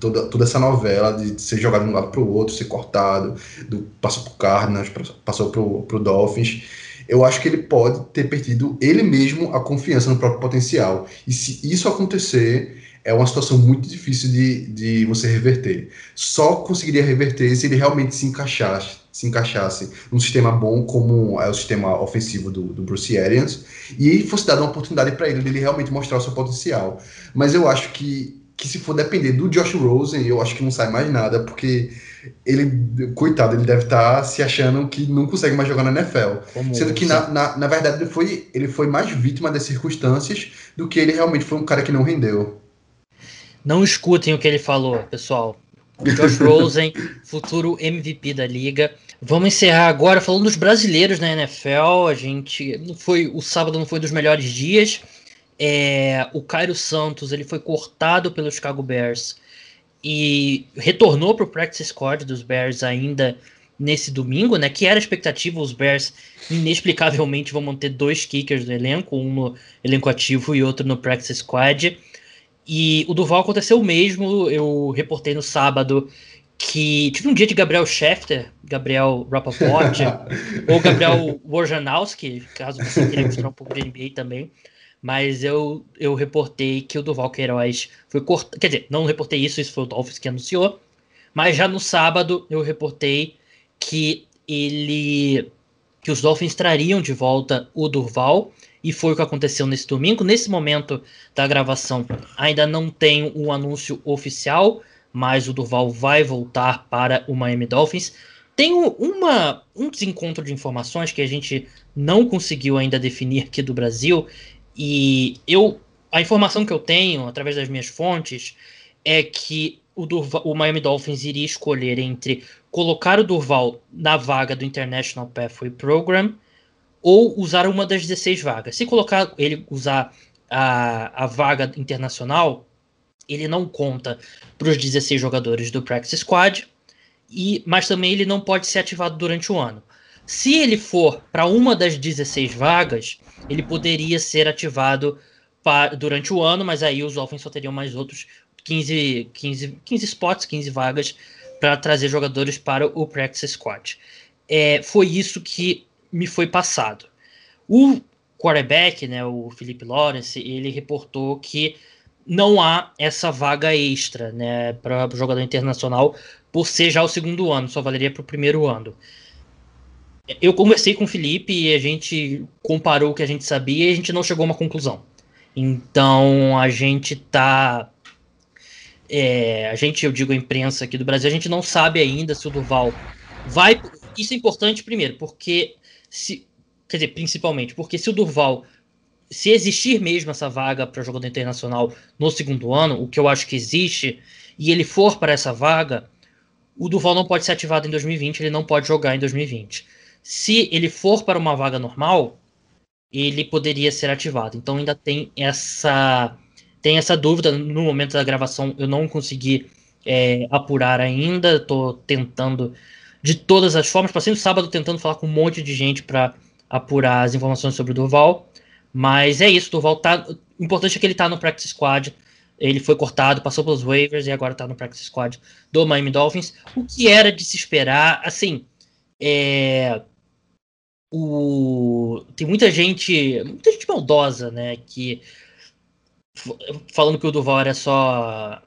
toda, toda essa novela de ser jogado de um lado para o outro, ser cortado, do, passou para o Cardinals, passou para o Dolphins. Eu acho que ele pode ter perdido ele mesmo a confiança no próprio potencial. E se isso acontecer, é uma situação muito difícil de, de você reverter. Só conseguiria reverter se ele realmente se encaixasse se encaixasse num sistema bom como é o sistema ofensivo do, do Bruce Arians e fosse dada uma oportunidade para ele de ele realmente mostrar o seu potencial. Mas eu acho que, que se for depender do Josh Rosen, eu acho que não sai mais nada, porque ele, coitado, ele deve estar tá se achando que não consegue mais jogar na NFL. Como Sendo que, na, na, na, verdade, ele foi, ele foi mais vítima das circunstâncias do que ele realmente foi um cara que não rendeu. Não escutem o que ele falou, pessoal. Josh Rosen, futuro MVP da liga. Vamos encerrar agora falando dos brasileiros na NFL. A gente não foi o sábado não foi dos melhores dias. É, o Cairo Santos ele foi cortado pelo Chicago Bears e retornou para o practice squad dos Bears ainda nesse domingo, né? Que era a expectativa. Os Bears inexplicavelmente vão manter dois kickers no elenco, um no elenco ativo e outro no practice squad. E o Duval aconteceu o mesmo. Eu reportei no sábado que tive um dia de Gabriel Schefter, Gabriel Rappaport, ou Gabriel Wojnarowski, caso você queira mostrar um pouco de NBA também. Mas eu, eu reportei que o Duval Queiroz foi cortado. Quer dizer, não reportei isso, isso foi o Dolphins que anunciou. Mas já no sábado eu reportei que ele. que os Dolphins trariam de volta o Durval. E foi o que aconteceu nesse domingo. Nesse momento da gravação, ainda não tem um anúncio oficial mas o Durval vai voltar para o Miami Dolphins. Tem uma, um desencontro de informações que a gente não conseguiu ainda definir aqui do Brasil, e eu a informação que eu tenho, através das minhas fontes, é que o, Durval, o Miami Dolphins iria escolher entre colocar o Durval na vaga do International Pathway Program ou usar uma das 16 vagas. Se colocar ele usar a, a vaga internacional, ele não conta para os 16 jogadores do Practice Squad, e, mas também ele não pode ser ativado durante o ano. Se ele for para uma das 16 vagas, ele poderia ser ativado para, durante o ano, mas aí os Dolphins só teriam mais outros 15, 15, 15 spots, 15 vagas para trazer jogadores para o Practice Squad. É, foi isso que me foi passado. O quarterback, né, o Felipe Lawrence, ele reportou que não há essa vaga extra né, para o jogador internacional por ser já o segundo ano, só valeria para o primeiro ano. Eu conversei com o Felipe e a gente comparou o que a gente sabia e a gente não chegou a uma conclusão. Então a gente tá. É, a gente, eu digo a imprensa aqui do Brasil, a gente não sabe ainda se o Duval vai. Isso é importante, primeiro, porque se. Quer dizer, principalmente, porque se o Durval se existir mesmo essa vaga para jogador internacional no segundo ano, o que eu acho que existe, e ele for para essa vaga, o Duval não pode ser ativado em 2020, ele não pode jogar em 2020. Se ele for para uma vaga normal, ele poderia ser ativado. Então ainda tem essa tem essa dúvida. No momento da gravação, eu não consegui é, apurar ainda. Estou tentando de todas as formas. Passei no sábado tentando falar com um monte de gente para apurar as informações sobre o Durval. Mas é isso, o Durval tá. O importante é que ele tá no Practice Squad. Ele foi cortado, passou pelos waivers e agora tá no Practice Squad do Miami Dolphins. O que era de se esperar, assim. É, o, tem muita gente, muita gente maldosa, né, que falando que o Duval era só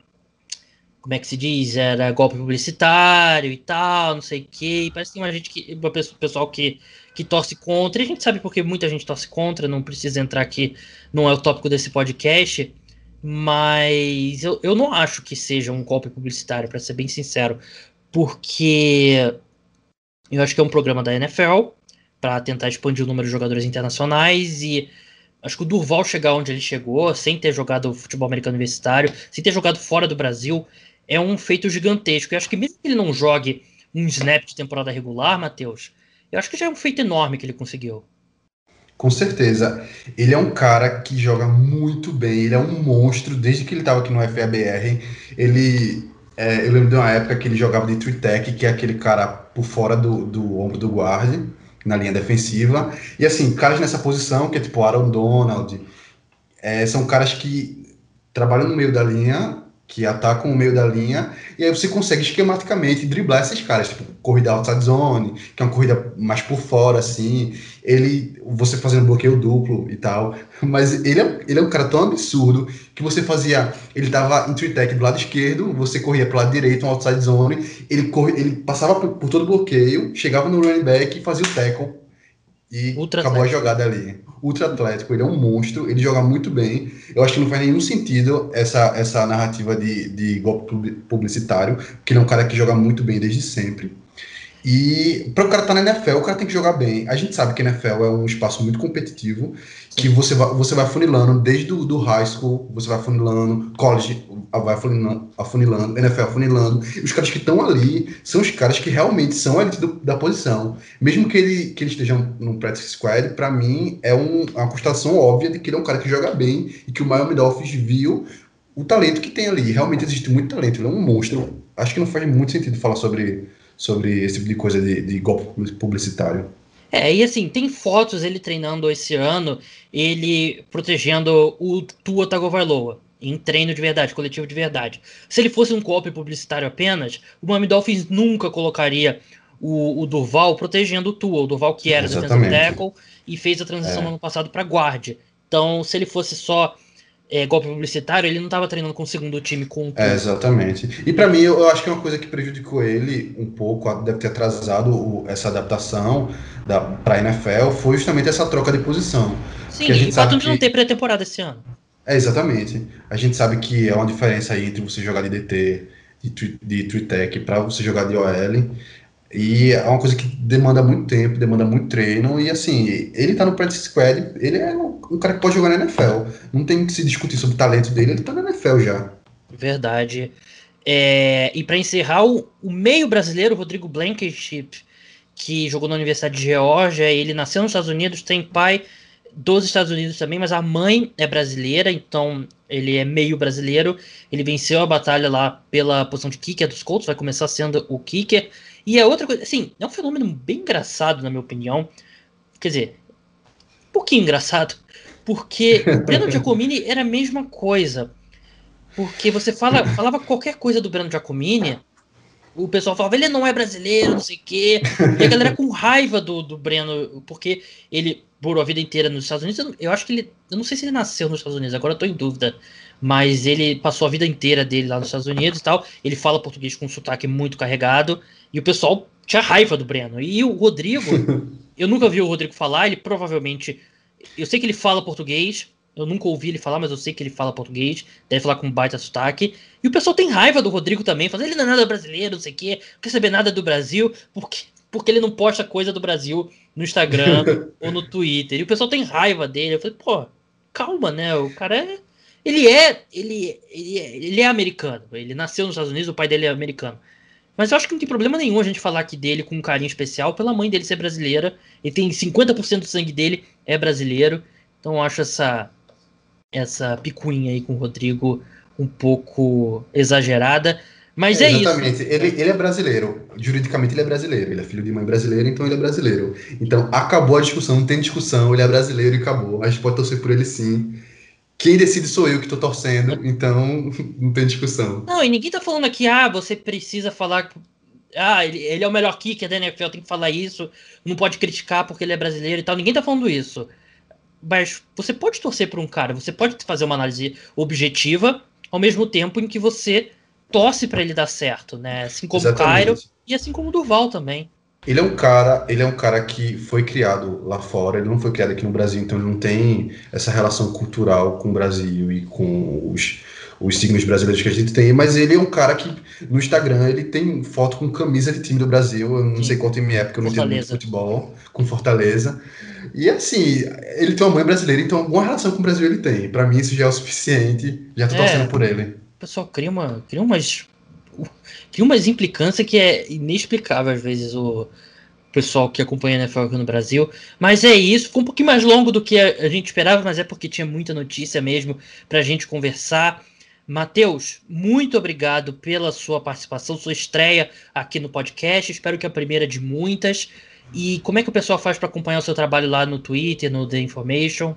como é que se diz, era golpe publicitário e tal, não sei o que. E parece que tem uma gente que. Uma pessoal que, que torce contra. E a gente sabe porque muita gente torce contra, não precisa entrar aqui, não é o tópico desse podcast. Mas eu, eu não acho que seja um golpe publicitário, para ser bem sincero. Porque eu acho que é um programa da NFL para tentar expandir o número de jogadores internacionais e acho que o Durval chegar onde ele chegou, sem ter jogado futebol americano universitário, sem ter jogado fora do Brasil, é um feito gigantesco. Eu acho que mesmo que ele não jogue um snap de temporada regular, Matheus, eu acho que já é um feito enorme que ele conseguiu. Com certeza. Ele é um cara que joga muito bem, ele é um monstro desde que ele estava aqui no FABR. Ele. É, eu lembro de uma época que ele jogava de tech, que é aquele cara por fora do, do ombro do guarde na linha defensiva. E assim, caras nessa posição, que é tipo Aaron Donald, é, são caras que trabalham no meio da linha, que atacam o meio da linha, e aí você consegue esquematicamente driblar esses caras, tipo corrida outside zone, que é uma corrida mais por fora, assim, ele, você fazendo bloqueio duplo e tal, mas ele é, ele é um cara tão absurdo que você fazia, ele tava em three tech do lado esquerdo, você corria pro lado direito, um outside zone, ele, corre, ele passava por, por todo o bloqueio, chegava no running back e fazia o tackle, e Ultra acabou a jogada ali. Ultra atlético, ele é um monstro, ele joga muito bem. Eu acho que não faz nenhum sentido essa, essa narrativa de, de golpe publicitário, porque ele é um cara que joga muito bem desde sempre. E para o cara estar tá na NFL, o cara tem que jogar bem. A gente sabe que a NFL é um espaço muito competitivo, que você vai, você vai funilando desde o do high school, você vai funilando, college vai afunilando NFL afunilando. E os caras que estão ali são os caras que realmente são a elite do, da posição. Mesmo que ele, que ele esteja no practice squad, para mim é um, uma constatação óbvia de que ele é um cara que joga bem e que o Miami Dolphins viu o talento que tem ali. Realmente existe muito talento, ele é um monstro. Acho que não faz muito sentido falar sobre sobre esse tipo de coisa de, de golpe publicitário. É, e assim, tem fotos ele treinando esse ano, ele protegendo o Tua Tagovailoa em treino de verdade, coletivo de verdade. Se ele fosse um golpe publicitário apenas, o Miami Dolphins nunca colocaria o, o Durval protegendo o Tua, o Durval que era defensive tackle e fez a transição é. no ano passado para guarda. Então, se ele fosse só é, golpe publicitário, ele não estava treinando com o segundo time com o é, Exatamente. E para mim, eu, eu, acho que é uma coisa que prejudicou ele um pouco, deve ter atrasado o, essa adaptação para a NFL, foi justamente essa troca de posição. Sim, e o fato de que... não ter pré-temporada esse ano. É, exatamente. A gente sabe que é uma diferença aí entre você jogar de DT, de, de, de Tech, para você jogar de OL. E é uma coisa que demanda muito tempo, demanda muito treino. E assim, ele tá no practice squad, ele é um cara que pode jogar na NFL. Não tem que se discutir sobre o talento dele, ele tá na NFL já. Verdade. É, e para encerrar, o, o, meio brasileiro, Rodrigo Blankenship, que jogou na Universidade de Geórgia, ele nasceu nos Estados Unidos, tem pai dos Estados Unidos também, mas a mãe é brasileira, então ele é meio brasileiro. Ele venceu a batalha lá pela posição de kicker dos Colts, vai começar sendo o kicker. E a outra coisa, assim, é um fenômeno bem engraçado, na minha opinião. Quer dizer, um pouquinho engraçado. Porque o Breno Giacomini era a mesma coisa. Porque você fala, falava qualquer coisa do Breno Giacomini, o pessoal falava, ele não é brasileiro, não sei o quê. E a galera com raiva do, do Breno, porque ele morou a vida inteira nos Estados Unidos. Eu acho que ele. Eu não sei se ele nasceu nos Estados Unidos, agora eu tô em dúvida. Mas ele passou a vida inteira dele lá nos Estados Unidos e tal. Ele fala português com um sotaque muito carregado. E o pessoal tinha raiva do Breno. E o Rodrigo, eu nunca vi o Rodrigo falar, ele provavelmente. Eu sei que ele fala português, eu nunca ouvi ele falar, mas eu sei que ele fala português, deve falar com baita sotaque. E o pessoal tem raiva do Rodrigo também, falando ele não é nada brasileiro, não sei o quê, não quer saber nada do Brasil, porque, porque ele não posta coisa do Brasil no Instagram ou no Twitter. E o pessoal tem raiva dele. Eu falei, pô, calma, né? O cara é. Ele é, ele, ele é, ele é americano. Ele nasceu nos Estados Unidos, o pai dele é americano. Mas eu acho que não tem problema nenhum a gente falar aqui dele com um carinho especial pela mãe dele ser brasileira. Ele tem 50% do sangue dele é brasileiro. Então eu acho essa essa picuinha aí com o Rodrigo um pouco exagerada. Mas é, é exatamente. isso. Ele, ele é brasileiro. Juridicamente ele é brasileiro. Ele é filho de mãe brasileira, então ele é brasileiro. Então acabou a discussão, não tem discussão, ele é brasileiro e acabou. A gente pode torcer por ele sim. Quem decide sou eu que tô torcendo, então não tem discussão. Não, e ninguém tá falando aqui, ah, você precisa falar. Ah, ele, ele é o melhor kicker da NFL, tem que falar isso. Não pode criticar porque ele é brasileiro e tal. Ninguém tá falando isso. Mas você pode torcer por um cara, você pode fazer uma análise objetiva, ao mesmo tempo em que você torce para ele dar certo, né? Assim como o Cairo e assim como o Durval também. Ele é um cara, ele é um cara que foi criado lá fora, ele não foi criado aqui no Brasil, então ele não tem essa relação cultural com o Brasil e com os, os signos brasileiros que a gente tem, mas ele é um cara que no Instagram ele tem foto com camisa de time do Brasil, eu não Sim. sei quanto em minha época, eu não entendo muito futebol, com Fortaleza. E assim, ele tem uma mãe brasileira, então alguma relação com o Brasil ele tem. Para mim isso já é o suficiente, já tô é, torcendo por ele. O pessoal cria, uma, cria umas cria umas implicâncias que é inexplicável às vezes o pessoal que acompanha a NFL aqui no Brasil. Mas é isso, ficou um pouquinho mais longo do que a, gente esperava, mas é porque tinha muita notícia mesmo pra gente conversar. Matheus, muito obrigado pela sua participação, sua estreia aqui no podcast. Espero que a primeira de muitas. E como é que o pessoal faz para acompanhar o seu trabalho lá no Twitter, no The Information?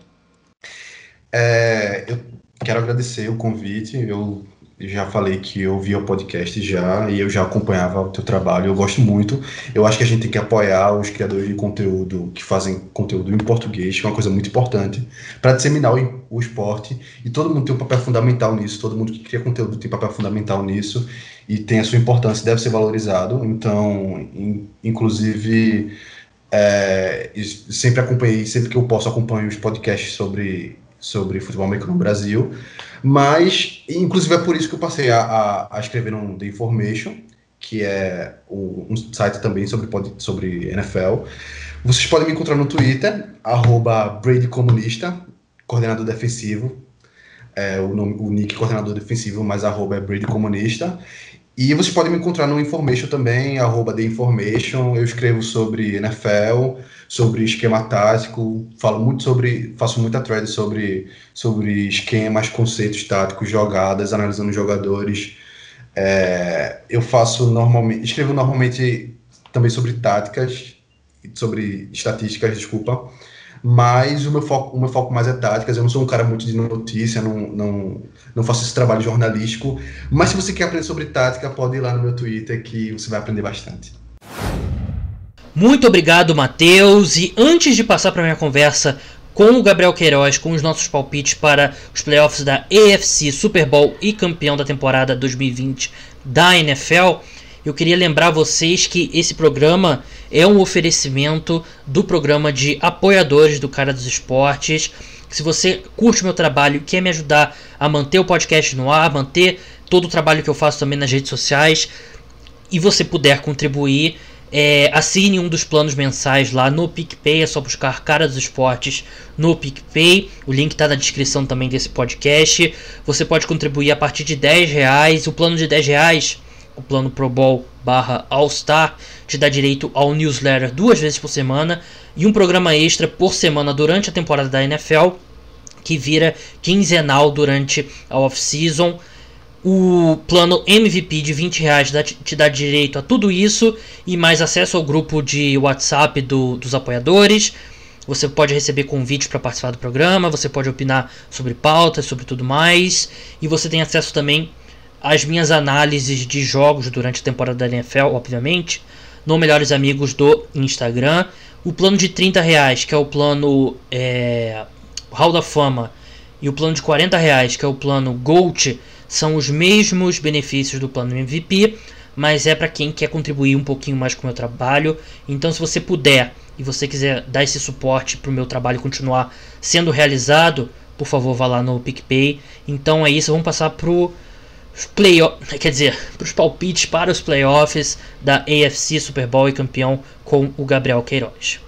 É, eu quero agradecer o convite. Eu já falei que eu via o podcast já e eu já acompanhava o teu trabalho, eu gosto muito. Eu acho que a gente tem que apoiar os criadores de conteúdo que fazem conteúdo em português, que é uma coisa muito importante, para disseminar o, o, esporte. E todo mundo tem um papel fundamental nisso, todo mundo que cria conteúdo tem papel fundamental nisso e tem a sua importância, deve ser valorizado. Então, in, inclusive, é, sempre acompanhei, sempre que eu posso, acompanho os podcasts sobre, sobre futebol americano no Brasil. Mas, inclusive, é por isso que eu passei a, a, a escrever no The Information, que é o, um site também sobre, sobre NFL. Vocês podem me encontrar no Twitter, arroba Brady Comunista, coordenador defensivo. É, o, nome, o nick coordenador defensivo, mas arroba é Brady Comunista. E vocês podem me encontrar no Information também, arroba The Information. Eu escrevo sobre NFL, sobre esquema tático, falo muito sobre, faço muita thread sobre, sobre esquemas, conceitos táticos, jogadas, analisando jogadores. É, eu faço normalmente, escrevo normalmente também sobre táticas, sobre estatísticas, desculpa, mas o meu foco, o meu foco mais é táticas. Eu não sou um cara muito de notícia, não, não, não faço esse trabalho jornalístico. Mas se você quer aprender sobre tática, pode ir lá no meu Twitter que você vai aprender bastante. Muito obrigado, Matheus. E antes de passar para minha conversa com o Gabriel Queiroz, com os nossos palpites para os playoffs da AFC Super Bowl e campeão da temporada 2020 da NFL, eu queria lembrar vocês que esse programa é um oferecimento do programa de apoiadores do Cara dos Esportes. Se você curte meu trabalho e quer me ajudar a manter o podcast no ar, manter todo o trabalho que eu faço também nas redes sociais, e você puder contribuir, é, assine um dos planos mensais lá no PicPay, é só buscar Cara dos Esportes no PicPay. O link está na descrição também desse podcast. Você pode contribuir a partir de 10 reais. O plano de 10 reais, o plano Pro Bowl barra All Star, te dá direito ao newsletter duas vezes por semana e um programa extra por semana durante a temporada da NFL, que vira quinzenal durante a off-season. O plano MVP de 20 reais te dá direito a tudo isso e mais acesso ao grupo de WhatsApp do, dos apoiadores. Você pode receber convite para participar do programa, você pode opinar sobre pautas, sobre tudo mais. E você tem acesso também às minhas análises de jogos durante a temporada da NFL, obviamente, no Melhores Amigos do Instagram. O plano de 30 reais, que é o plano é, Hall da Fama, e o plano de 40 reais, que é o plano Gold são os mesmos benefícios do plano MVP, mas é para quem quer contribuir um pouquinho mais com o meu trabalho. Então, se você puder e você quiser dar esse suporte para o meu trabalho continuar sendo realizado, por favor, vá lá no PicPay. Então é isso, vamos passar pro playoffs, quer dizer, para os palpites para os playoffs da AFC Super Bowl e campeão com o Gabriel Queiroz.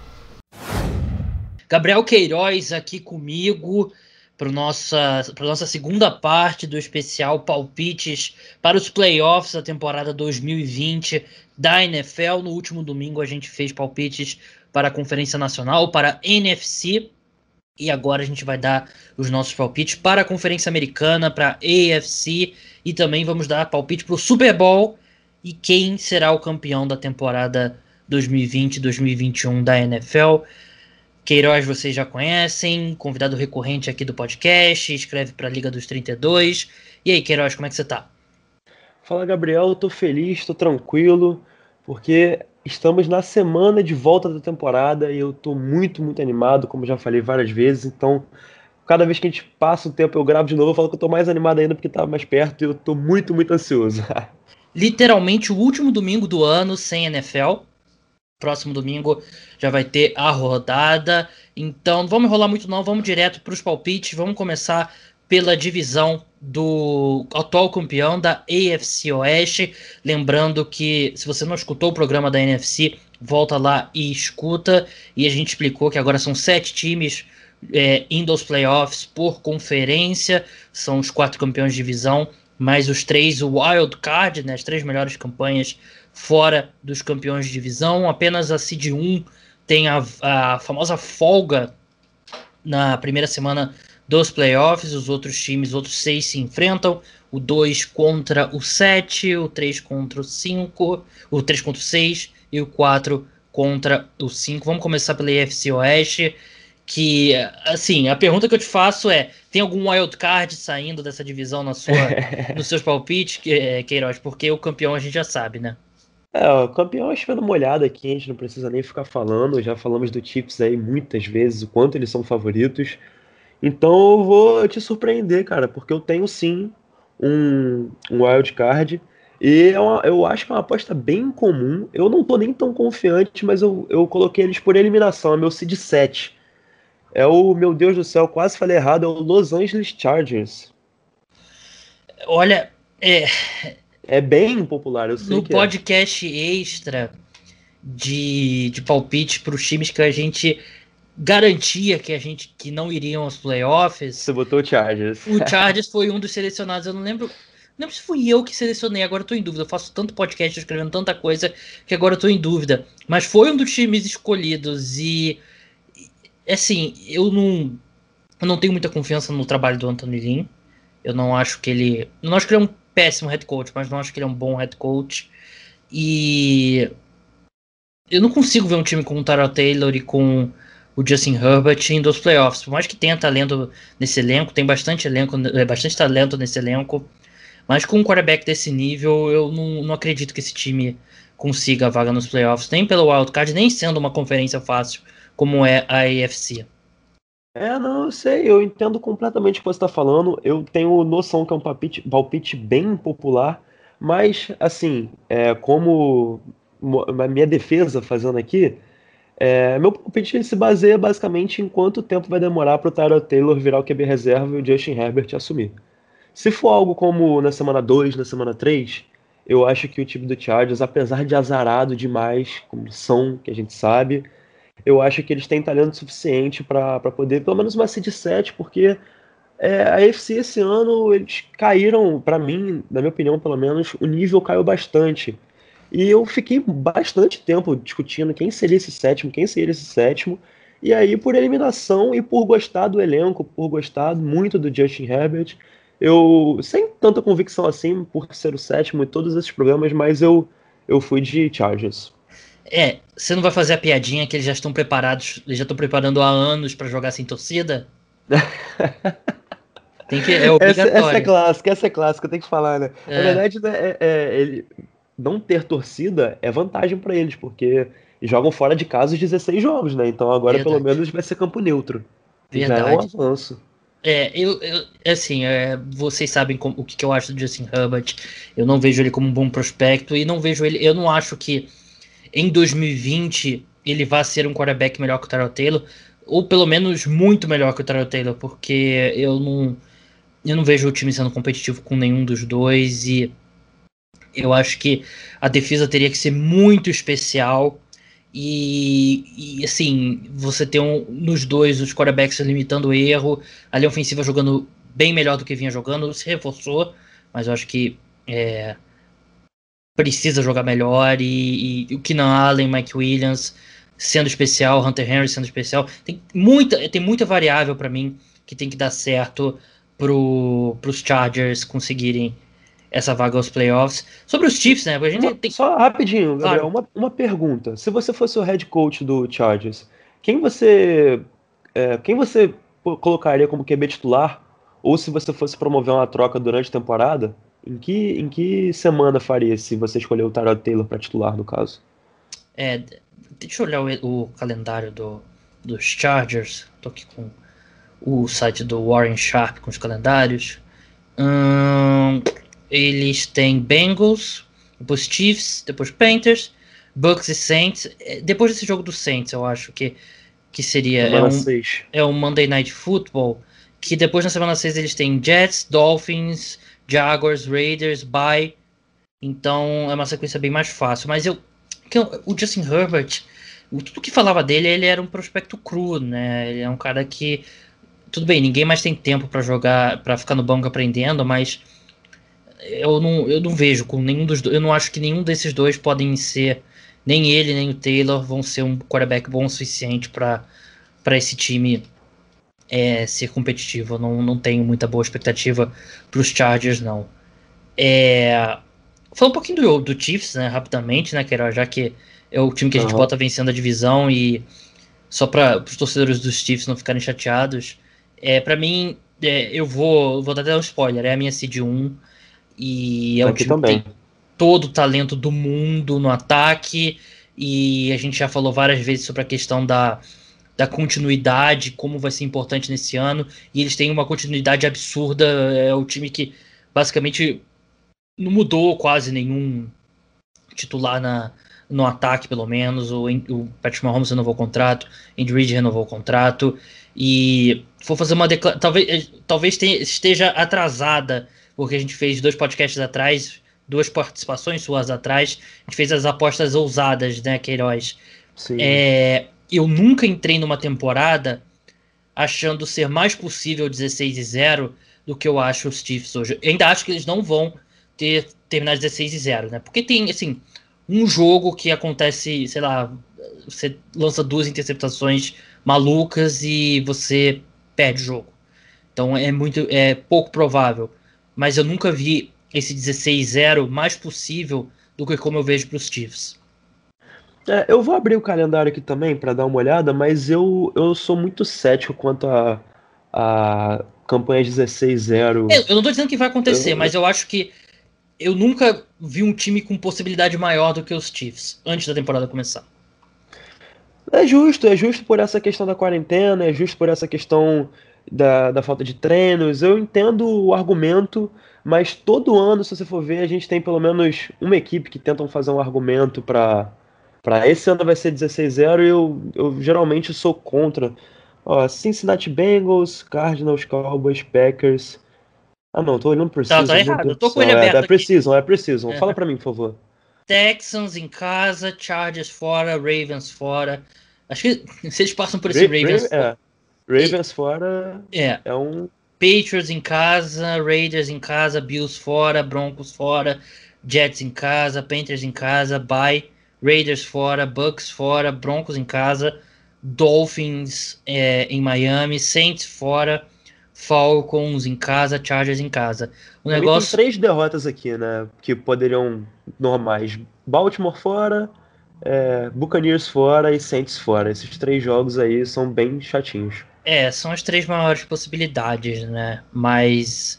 Gabriel Queiroz aqui comigo para nossa para nossa segunda parte do especial palpites para os playoffs da temporada 2020 da NFL. No último domingo a gente fez palpites para a Conferência Nacional, para a NFC. E agora a gente vai dar os nossos palpites para a Conferência Americana, para a AFC e também vamos dar palpite para o Super Bowl e quem será o campeão da temporada 2020-2021 da NFL. Queiroz vocês já conhecem, convidado recorrente aqui do podcast, escreve para a Liga dos 32. E aí, Queiroz, como é que você tá? Fala, Gabriel, eu tô feliz, tô tranquilo, porque estamos na semana de volta da temporada e eu tô muito, muito animado, como já falei várias vezes, então cada vez que a gente passa o tempo, eu gravo de novo, eu falo que eu tô mais animado ainda porque tá mais perto e eu tô muito, muito ansioso. Literalmente o último domingo do ano sem NFL. Próximo domingo já vai ter a rodada. Então não vamos enrolar muito não, vamos direto para os palpites. Vamos começar pela divisão do atual campeão da AFC Oeste. Lembrando que se você não escutou o programa da NFC, volta lá e escuta. E a gente explicou que agora são sete times é, indo aos playoffs por conferência. São os quatro campeões de divisão, mais os três wild card, né, as três melhores campanhas fora dos campeões de divisão. Apenas a Seed 1 tem a, a famosa folga na primeira semana dos playoffs. Os outros times, os outros seis se enfrentam. O 2 contra o 7, o 3 contra o 5, o 3 contra o 6 e o 4 contra o 5. Vamos começar pela EFC Oeste. Que, assim, a pergunta que eu te faço é: tem algum wildcard saindo dessa divisão na sua, nos seus palpites, é, Queiroz? Porque o campeão a gente já sabe, né? É, o campeão é chovendo molhado aqui, a gente não precisa nem ficar falando. Já falamos do Chiefs aí muitas vezes, o quanto eles são favoritos. Então eu vou te surpreender, cara, porque eu tenho sim um, um wild card. E é uma, eu acho que é uma aposta bem comum. Eu não tô nem tão confiante, mas eu, eu coloquei eles por eliminação. É meu seed 7. É o, meu Deus do céu, quase falei errado, é o Los Angeles Chargers. Olha, é. É bem popular, eu sei. No é. podcast é. extra de, de palpite para os times que a gente garantia que a gente que não iriam aos playoffs. Você botou o Chargers. O Chargers foi um dos selecionados. Eu não lembro. Não lembro se fui eu que selecionei, agora tô em dúvida. Eu faço tanto podcast escrevendo tanta coisa que agora tô em dúvida. Mas foi um dos times escolhidos e assim, eu não, eu não tenho muita confiança no trabalho do Anthony Lynn. Eu não acho que ele. Não acho que ele é um péssimo head coach, mas não acho que ele é um bom head coach. E. Eu não consigo ver um time com o Tara Taylor e com o Justin Herbert indo aos playoffs. Por mais que tenha talento nesse elenco, tem bastante elenco, é, bastante talento nesse elenco. Mas com um quarterback desse nível, eu não, não acredito que esse time consiga a vaga nos playoffs, nem pelo wildcard, nem sendo uma conferência fácil como é a AFC. É, não, eu sei, eu entendo completamente o que você está falando. Eu tenho noção que é um palpite, palpite bem popular, mas, assim, é, como a minha defesa fazendo aqui, é, meu palpite se baseia basicamente em quanto tempo vai demorar para o Tyrell Taylor virar o QB reserva e o Justin Herbert assumir. Se for algo como na semana 2, na semana 3, eu acho que o time do Chargers, apesar de azarado demais, como são, que a gente sabe, eu acho que eles têm talento suficiente para poder, pelo menos uma seed 7, porque é, a FC esse ano eles caíram, para mim, na minha opinião, pelo menos, o nível caiu bastante. E eu fiquei bastante tempo discutindo quem seria esse sétimo, quem seria esse sétimo. E aí, por eliminação e por gostar do elenco, por gostar muito do Justin Herbert, eu, sem tanta convicção assim, por ser o sétimo em todos esses programas, mas eu, eu fui de Chargers. É, você não vai fazer a piadinha que eles já estão preparados, eles já estão preparando há anos para jogar sem torcida? tem que, é obrigatório. Essa, essa, é clássica, essa é clássica, tem que falar, né? É. Na verdade, né, é, é, ele, não ter torcida é vantagem para eles, porque jogam fora de casa os 16 jogos, né? Então agora Verdade. pelo menos vai ser campo neutro. Verdade. Já é um avanço. É, eu, eu assim, é, vocês sabem o que, que eu acho do Justin Herbert. Eu não vejo ele como um bom prospecto e não vejo ele. Eu não acho que em 2020 ele vai ser um quarterback melhor que o Tyrell Taylor, ou pelo menos muito melhor que o Tyrell Taylor, porque eu não eu não vejo o time sendo competitivo com nenhum dos dois e eu acho que a defesa teria que ser muito especial e, e assim, você tem um, nos dois os quarterbacks limitando o erro, a linha ofensiva jogando bem melhor do que vinha jogando, se reforçou, mas eu acho que é, precisa jogar melhor e, e o Keenan Allen, Mike Williams sendo especial, Hunter Henry sendo especial. Tem muita, tem muita variável para mim que tem que dar certo para os Chargers conseguirem essa vaga aos playoffs. Sobre os Chiefs, né? A gente uma, tem... Só rapidinho, Gabriel, claro. uma, uma pergunta. Se você fosse o head coach do Chargers, quem você, é, quem você colocaria como QB titular? Ou se você fosse promover uma troca durante a temporada, em que, em que semana faria se você escolher o Tyrod Taylor para titular, no caso? É, deixa eu olhar o, o calendário do, dos Chargers. Tô aqui com o site do Warren Sharp com os calendários. Hum, eles têm Bengals, depois Chiefs, depois Panthers, Bucks e Saints. É, depois desse jogo do Saints, eu acho que, que seria. É um, é um Monday Night Football. Que depois na semana 6 eles têm Jets, Dolphins, Jaguars, Raiders, Bye. Então é uma sequência bem mais fácil. Mas eu. O Justin Herbert, tudo que falava dele, ele era um prospecto cru, né? Ele é um cara que tudo bem, ninguém mais tem tempo para jogar, para ficar no banco aprendendo, mas eu não, eu não vejo com nenhum dos eu não acho que nenhum desses dois podem ser nem ele nem o Taylor vão ser um quarterback bom o suficiente para para esse time é, ser competitivo. Eu não, não tenho muita boa expectativa para os Chargers não. É, falar um pouquinho do, do Chiefs, né, rapidamente, né, Queiroz, já que é o time que a gente uhum. bota vencendo a divisão e só para os torcedores dos Chiefs não ficarem chateados. É, para mim, é, eu vou, vou dar até um spoiler, é a minha seed 1 e é o time também. que tem todo o talento do mundo no ataque e a gente já falou várias vezes sobre a questão da, da continuidade, como vai ser importante nesse ano, e eles têm uma continuidade absurda, é o time que basicamente não mudou quase nenhum titular na, no ataque, pelo menos, o, o Patrick Mahomes renovou o contrato, Andy Reid renovou o contrato, e vou fazer uma declaração. Talvez, eh, talvez tenha, esteja atrasada, porque a gente fez dois podcasts atrás, duas participações suas atrás, a gente fez as apostas ousadas, né, Queiroz? Sim. É, eu nunca entrei numa temporada achando ser mais possível 16 e 0 do que eu acho os Chiefs hoje. Eu ainda acho que eles não vão ter terminar 16 e 0, né? Porque tem, assim, um jogo que acontece, sei lá, você lança duas interceptações malucas e você perde o jogo. Então é muito é pouco provável. Mas eu nunca vi esse 16-0 mais possível do que como eu vejo para os Chiefs. É, eu vou abrir o calendário aqui também para dar uma olhada, mas eu, eu sou muito cético quanto a, a campanha 16-0. Eu, eu não estou dizendo que vai acontecer, eu... mas eu acho que eu nunca vi um time com possibilidade maior do que os Chiefs antes da temporada começar. É justo, é justo por essa questão da quarentena, é justo por essa questão da, da falta de treinos. Eu entendo o argumento, mas todo ano, se você for ver, a gente tem pelo menos uma equipe que tentam fazer um argumento para para esse ano vai ser 16-0 e eu, eu geralmente sou contra. Ó, Cincinnati Bengals, Cardinals, Cowboys, Packers. Ah não, tô olhando por cima. Tá, tá errado, eu tô com ele aberto. É, é preciso, é preciso. É. Fala para mim, por favor. Texans em casa, Chargers fora, Ravens fora. Acho que eles passam por esse Ra Ravens. Ra é. Ravens e, fora é. é um. Patriots em casa, Raiders em casa, Bills fora, Broncos fora, Jets em casa, Panthers em casa, bye, Raiders fora, Bucks fora, Broncos em casa, Dolphins é, em Miami, Saints fora, Falcons em casa, Chargers em casa. O negócio... Tem três derrotas aqui, né? Que poderiam normais. Baltimore fora, é, Buccaneers fora e Saints fora. Esses três jogos aí são bem chatinhos. É, são as três maiores possibilidades, né? Mas.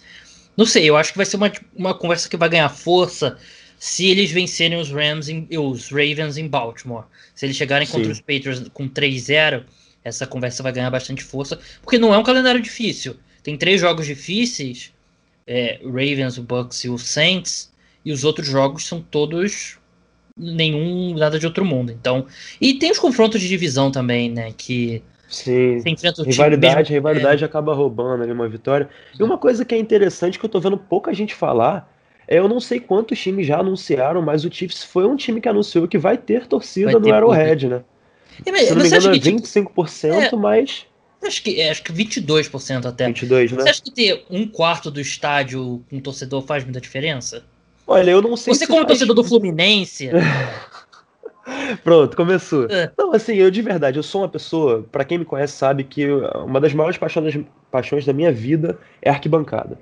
Não sei, eu acho que vai ser uma, uma conversa que vai ganhar força se eles vencerem os Rams em, os Ravens em Baltimore. Se eles chegarem Sim. contra os Patriots com 3-0, essa conversa vai ganhar bastante força, porque não é um calendário difícil. Tem três jogos difíceis, é, Ravens, o Bucks e o Saints, e os outros jogos são todos nenhum nada de outro mundo. Então, e tem os confrontos de divisão também, né, que Sim. rivalidade, mesmo, rivalidade é... acaba roubando ali uma vitória. E uma coisa que é interessante que eu tô vendo pouca gente falar é, eu não sei quantos times já anunciaram, mas o Chiefs foi um time que anunciou que vai ter torcida vai ter no Arrowhead, né? É, Se não me engano, é 25%, é, mas. Acho que, é, acho que 22% até. 22, né? Você acha que ter um quarto do estádio com torcedor faz muita diferença? Olha, eu não sei Você, se como faz... torcedor do Fluminense. Pronto, começou. É. Não, assim, eu de verdade, eu sou uma pessoa, para quem me conhece sabe que uma das maiores paixões, paixões da minha vida é arquibancada.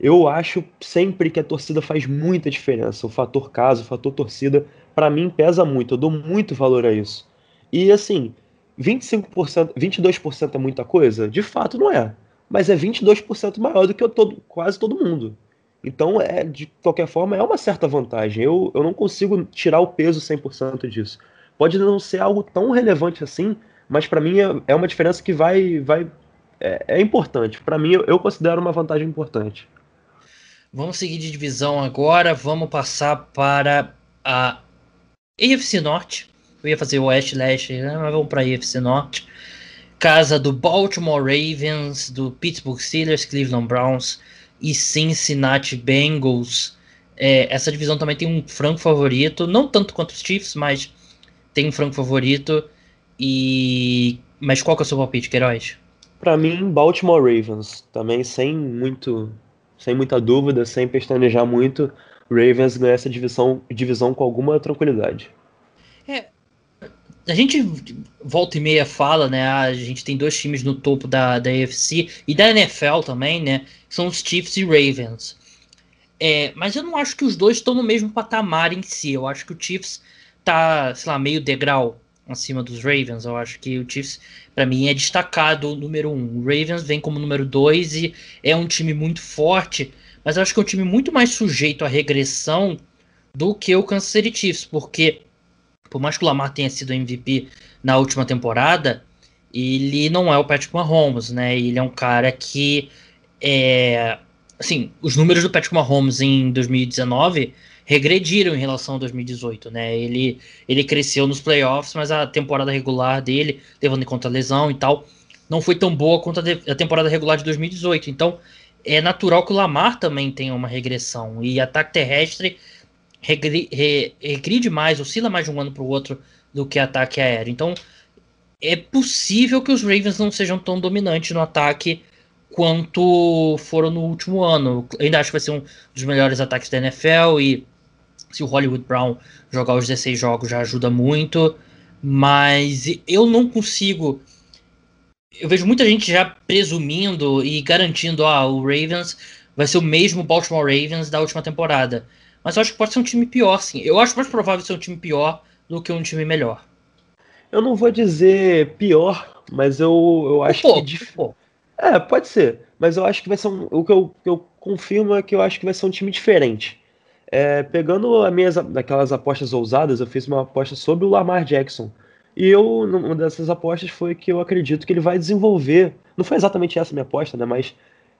Eu acho sempre que a torcida faz muita diferença. O fator casa, o fator torcida, para mim pesa muito. Eu dou muito valor a isso. E assim, 25%, 22% é muita coisa? De fato não é. Mas é 22% maior do que eu todo, quase todo mundo. Então, é, de qualquer forma, é uma certa vantagem. Eu, eu não consigo tirar o peso 100% disso. Pode não ser algo tão relevante assim, mas para mim é, é, uma diferença que vai. vai é, é importante. Para mim, eu, eu considero uma vantagem importante. Vamos seguir de divisão agora. Vamos passar para a AFC Norte. Eu ia fazer o West Leste, né? mas vamos para a AFC Norte. Casa do Baltimore Ravens, do Pittsburgh Steelers, Cleveland Browns e Cincinnati Bengals. É, essa divisão também tem um franco favorito, não tanto quanto os Chiefs, mas tem um franco favorito. E mas qual que é o seu palpite, Queiroz? Para mim, Baltimore Ravens, também sem muito, sem muita dúvida, sem pestanejar muito, Ravens ganha essa divisão, divisão com alguma tranquilidade. É, a gente volta e meia fala, né? A gente tem dois times no topo da, da AFC e da NFL também, né? São os Chiefs e Ravens. É, mas eu não acho que os dois estão no mesmo patamar em si. Eu acho que o Chiefs tá, sei lá, meio degrau acima dos Ravens. Eu acho que o Chiefs, para mim, é destacado o número um. O Ravens vem como número dois e é um time muito forte, mas eu acho que é um time muito mais sujeito à regressão do que o Kansas City Chiefs, porque por mais que o Lamar tenha sido MVP na última temporada, ele não é o Patrick Mahomes, né? Ele é um cara que é, assim, os números do Patrick Mahomes em 2019 regrediram em relação a 2018, né? Ele, ele cresceu nos playoffs, mas a temporada regular dele, levando em conta a lesão e tal, não foi tão boa quanto a, temporada regular de 2018. Então, é natural que o Lamar também tenha uma regressão. E ataque terrestre regri, re, regride mais, oscila mais de um ano para o outro do que ataque aéreo. Então, é possível que os Ravens não sejam tão dominantes no ataque quanto foram no último ano. Eu ainda acho que vai ser um dos melhores ataques da NFL e se o Hollywood Brown jogar os 16 jogos já ajuda muito, mas eu não consigo. Eu vejo muita gente já presumindo e garantindo, ah, o Ravens vai ser o mesmo Baltimore Ravens da última temporada. Mas eu acho que pode ser um time pior, sim. Eu acho mais provável ser um time pior do que um time melhor. Eu não vou dizer pior, mas eu, eu acho um que. Pouco. É, pode ser. Mas eu acho que vai ser um. O que eu, que eu confirmo é que eu acho que vai ser um time diferente. É, pegando as minhas daquelas apostas ousadas, eu fiz uma aposta sobre o Lamar Jackson. E eu, uma dessas apostas foi que eu acredito que ele vai desenvolver. Não foi exatamente essa minha aposta, né? Mas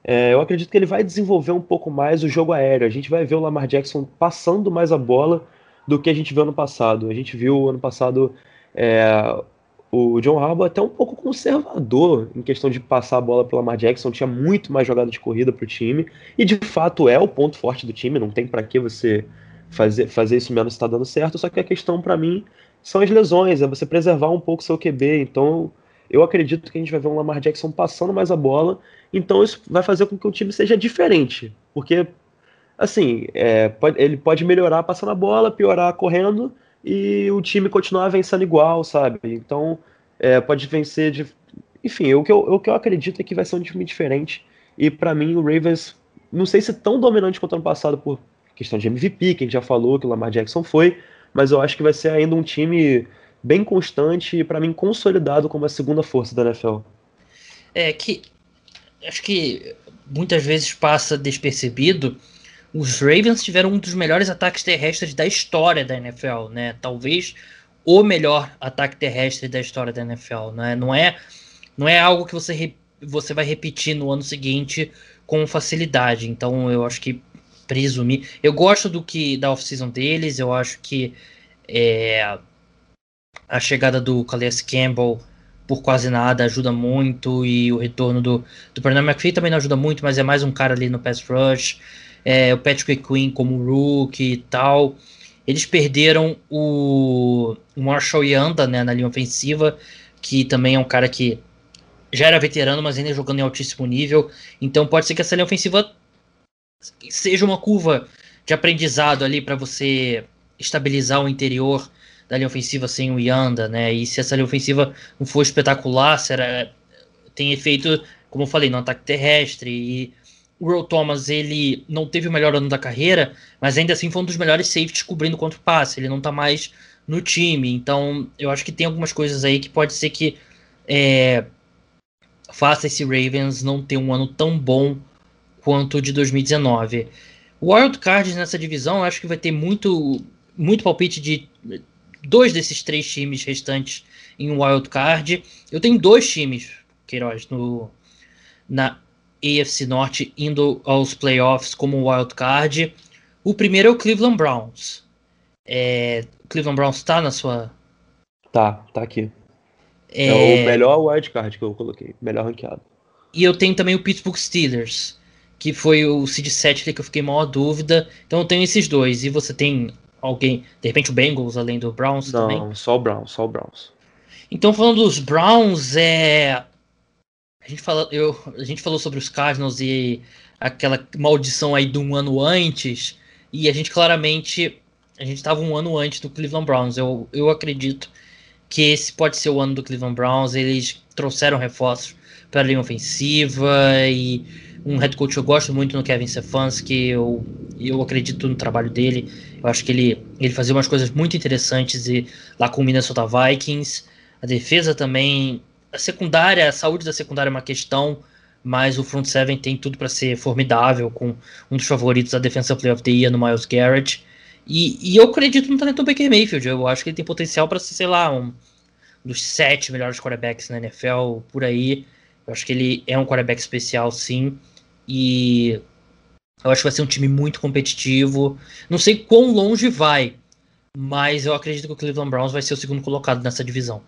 é, eu acredito que ele vai desenvolver um pouco mais o jogo aéreo. A gente vai ver o Lamar Jackson passando mais a bola do que a gente viu ano passado. A gente viu ano passado é, o John Harbaugh até um pouco conservador em questão de passar a bola pelo Lamar Jackson. Tinha muito mais jogada de corrida para o time. E de fato é o ponto forte do time. Não tem para que você fazer, fazer isso menos está dando certo. Só que a questão para mim são as lesões, é você preservar um pouco seu QB. Então eu acredito que a gente vai ver um Lamar Jackson passando mais a bola, então isso vai fazer com que o time seja diferente, porque assim, é, pode, ele pode melhorar passando a bola, piorar correndo e o time continuar vencendo igual, sabe? Então é, pode vencer de, enfim, o que, eu, o que eu acredito é que vai ser um time diferente e para mim o Ravens, não sei se tão dominante quanto ano passado por questão de MVP, que a gente já falou que o Lamar Jackson foi, mas eu acho que vai ser ainda um time bem constante e para mim consolidado como a segunda força da NFL. É que acho que muitas vezes passa despercebido. Os Ravens tiveram um dos melhores ataques terrestres da história da NFL, né? Talvez o melhor ataque terrestre da história da NFL, né? Não é não é algo que você você vai repetir no ano seguinte com facilidade. Então eu acho que presumir. Eu gosto do que da off-season deles, eu acho que é, a chegada do Calais Campbell por quase nada ajuda muito e o retorno do, do Bernard McPhee também não ajuda muito, mas é mais um cara ali no pass rush. É, o Patrick Quinn como rookie e tal. Eles perderam o, Marshall Yanda né, na linha ofensiva, que também é um cara que já era veterano, mas ainda jogando em altíssimo nível. Então pode ser que essa linha ofensiva seja uma curva de aprendizado ali para você estabilizar o interior da linha ofensiva sem o Yanda, né? E se essa linha ofensiva não for espetacular, será, tem efeito, como eu falei, no ataque terrestre. E o Earl Thomas, ele não teve o melhor ano da carreira, mas ainda assim foi um dos melhores safeties cobrindo contra o passe. Ele não tá mais no time. Então, eu acho que tem algumas coisas aí que pode ser que é, faça esse Ravens não ter um ano tão bom quanto o de 2019. O Wild Card nessa divisão, eu acho que vai ter muito, muito palpite de dois desses três times restantes em Wild Card. Eu tenho dois times, Queiroz, no, na AFC Norte indo aos playoffs como Wild Card. O primeiro é o Cleveland Browns. É, o Cleveland Browns está na sua. Tá, tá aqui. É... é o melhor Wild Card que eu coloquei, melhor ranqueado. E eu tenho também o Pittsburgh Steelers, que foi o seed 7 que eu fiquei maior dúvida. Então eu tenho esses dois. E você tem alguém, de repente o Bengals além do Browns Não, também? Não, só o Browns, só o Browns. Então falando dos Browns, é a gente fala, eu, a gente falou sobre os Cardinals e aquela maldição aí de um ano antes, e a gente claramente a gente estava um ano antes do Cleveland Browns. Eu, eu acredito que esse pode ser o ano do Cleveland Browns. Eles trouxeram reforços para a linha ofensiva e um head coach eu gosto muito no Kevin Stefanski, eu, eu acredito no trabalho dele. Eu acho que ele, ele fazia umas coisas muito interessantes e, lá com o Minnesota Vikings. A defesa também. A secundária, a saúde da secundária é uma questão, mas o front seven tem tudo para ser formidável, com um dos favoritos da defensa play of the year no Miles Garrett. E, e eu acredito no talento do Baker Mayfield. Eu acho que ele tem potencial para ser, sei lá, um dos sete melhores quarterbacks na NFL por aí. Eu acho que ele é um quarterback especial, sim. E eu acho que vai ser um time muito competitivo. Não sei quão longe vai, mas eu acredito que o Cleveland Browns vai ser o segundo colocado nessa divisão.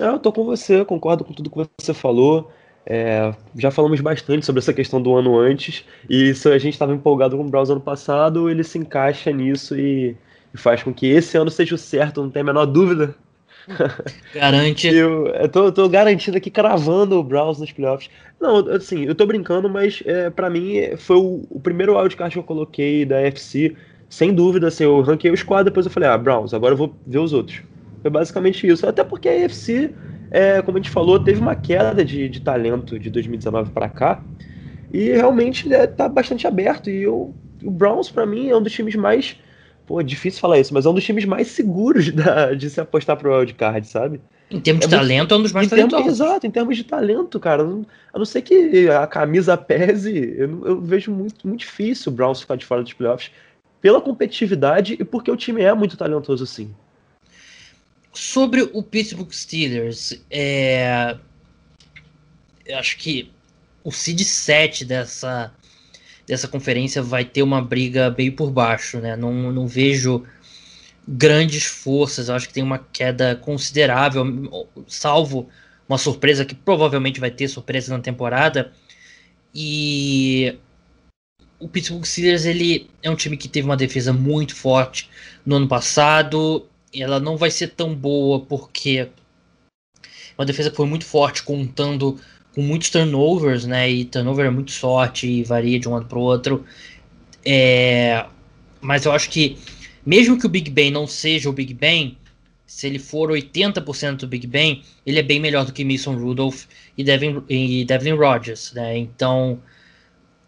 É, eu tô com você, concordo com tudo que você falou. É, já falamos bastante sobre essa questão do ano antes, e se a gente estava empolgado com o Browns ano passado, ele se encaixa nisso e, e, faz com que esse ano seja o certo, não tem a menor dúvida. Garante. eu, eu tô, tô, garantido aqui, cravando o Browns nos playoffs. Não, assim, eu tô brincando, mas é, para mim foi o, o primeiro wildcard que eu coloquei da FC, sem dúvida, assim, eu ranquei o squad, depois eu falei, ah, Browns, agora eu vou ver os outros. Foi basicamente isso. Até porque a AFC é, como a gente falou, teve uma queda de, de talento de 2019 para cá. E realmente está é, tá bastante aberto. E eu, o Browns, para mim, é um dos times mais. Pô, é difícil falar isso, mas é um dos times mais seguros da, de se apostar pro wildcard, sabe? Em termos é de muito, talento, é um dos mais talentosos. Exato, em termos de talento, cara. A não ser que a camisa pese, eu, eu vejo muito, muito difícil o Browns ficar de fora dos playoffs pela competitividade e porque o time é muito talentoso, sim. Sobre o Pittsburgh Steelers, é... eu acho que o seed 7 dessa, dessa conferência vai ter uma briga bem por baixo, né? Não, não vejo grandes forças, eu acho que tem uma queda considerável, salvo uma surpresa que provavelmente vai ter surpresa na temporada. E o Pittsburgh Steelers ele é um time que teve uma defesa muito forte no ano passado ela não vai ser tão boa porque uma defesa que foi muito forte, contando com muitos turnovers, né? E turnover é muito sorte e varia de um lado para o outro. É, mas eu acho que, mesmo que o Big Ben não seja o Big Ben, se ele for 80% do Big Ben, ele é bem melhor do que Mason Rudolph e Devin, e Devin Rodgers, né? Então,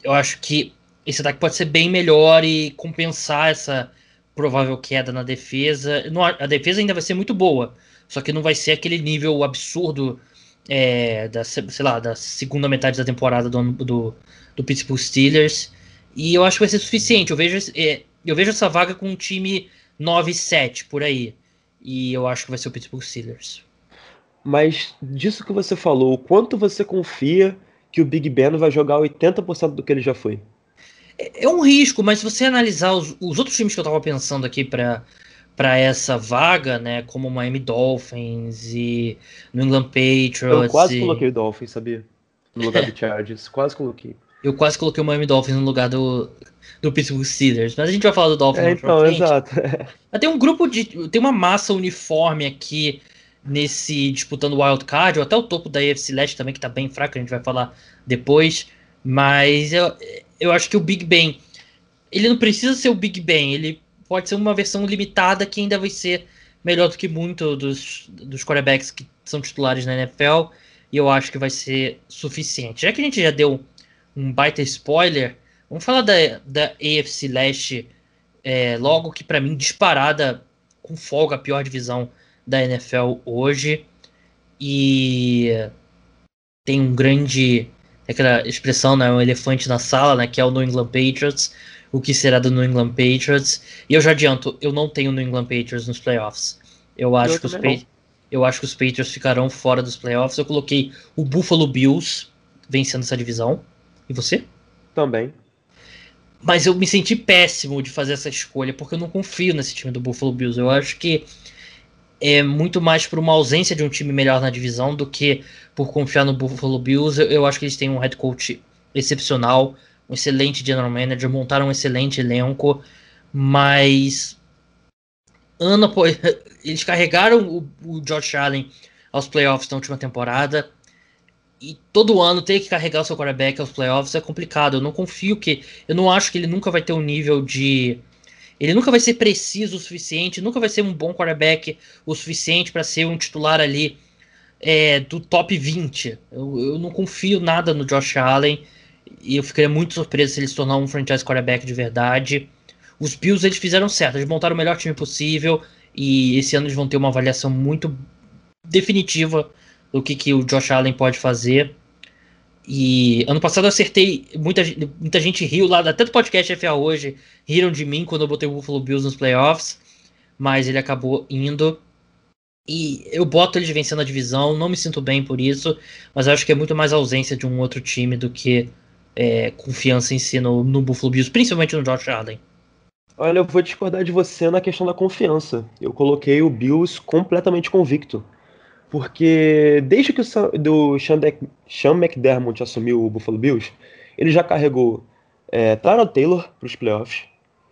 eu acho que esse ataque pode ser bem melhor e compensar essa provável queda na defesa. A defesa ainda vai ser muito boa, só que não vai ser aquele nível absurdo é, da, sei lá, da segunda metade da temporada do, do, do Pittsburgh Steelers. E eu acho que vai ser suficiente. Eu vejo, é, eu vejo essa vaga com um time 9-7 por aí. E eu acho que vai ser o Pittsburgh Steelers. Mas disso que você falou, quanto você confia que o Big Ben vai jogar 80% do que ele já foi? É um risco, mas se você analisar os, os outros times que eu estava pensando aqui para para essa vaga, né, como o Miami Dolphins e New England Patriots. Eu quase e... coloquei o Dolphins, sabia? No lugar do Chargers, quase coloquei. Eu quase coloquei o Miami Dolphins no lugar do, do Pittsburgh Steelers, mas a gente vai falar do Dolphins é, então, exato. Mas tem um grupo de. tem uma massa uniforme aqui nesse disputando o Wild Card, ou até o topo da AFC Leste também, que tá bem fraco, a gente vai falar depois. Mas eu, eu acho que o Big Ben, ele não precisa ser o Big Ben, ele pode ser uma versão limitada que ainda vai ser melhor do que muito dos, dos quarterbacks que são titulares na NFL, e eu acho que vai ser suficiente. Já que a gente já deu um baita spoiler, vamos falar da, da AFC Leste é, logo, que para mim disparada com folga a pior divisão da NFL hoje. E tem um grande. Aquela expressão, né? Um elefante na sala, né? Que é o New England Patriots. O que será do New England Patriots? E eu já adianto, eu não tenho New England Patriots nos playoffs. Eu acho eu que os Patriots. Eu acho que os Patriots ficarão fora dos playoffs. Eu coloquei o Buffalo Bills vencendo essa divisão. E você? Também. Mas eu me senti péssimo de fazer essa escolha, porque eu não confio nesse time do Buffalo Bills. Eu acho que é muito mais por uma ausência de um time melhor na divisão do que por confiar no Buffalo Bills. Eu, eu acho que eles têm um head coach excepcional, um excelente general manager, montaram um excelente elenco, mas ano após. Eles carregaram o, o Josh Allen aos playoffs na última temporada e todo ano ter que carregar o seu quarterback aos playoffs é complicado. Eu não confio que. Eu não acho que ele nunca vai ter um nível de. Ele nunca vai ser preciso o suficiente, nunca vai ser um bom quarterback o suficiente para ser um titular ali é, do top 20. Eu, eu não confio nada no Josh Allen e eu ficaria muito surpreso se ele se tornar um franchise quarterback de verdade. Os Bills eles fizeram certo, eles montaram o melhor time possível e esse ano eles vão ter uma avaliação muito definitiva do que, que o Josh Allen pode fazer. E ano passado eu acertei, muita, muita gente riu lá, até do podcast FA hoje, riram de mim quando eu botei o Buffalo Bills nos playoffs, mas ele acabou indo. E eu boto eles vencendo a divisão, não me sinto bem por isso, mas acho que é muito mais ausência de um outro time do que é, confiança em si no, no Buffalo Bills, principalmente no Josh Allen. Olha, eu vou discordar de você na questão da confiança. Eu coloquei o Bills completamente convicto. Porque desde que o do Sean, Sean McDermott assumiu o Buffalo Bills, ele já carregou é, Tyrod Taylor para os playoffs,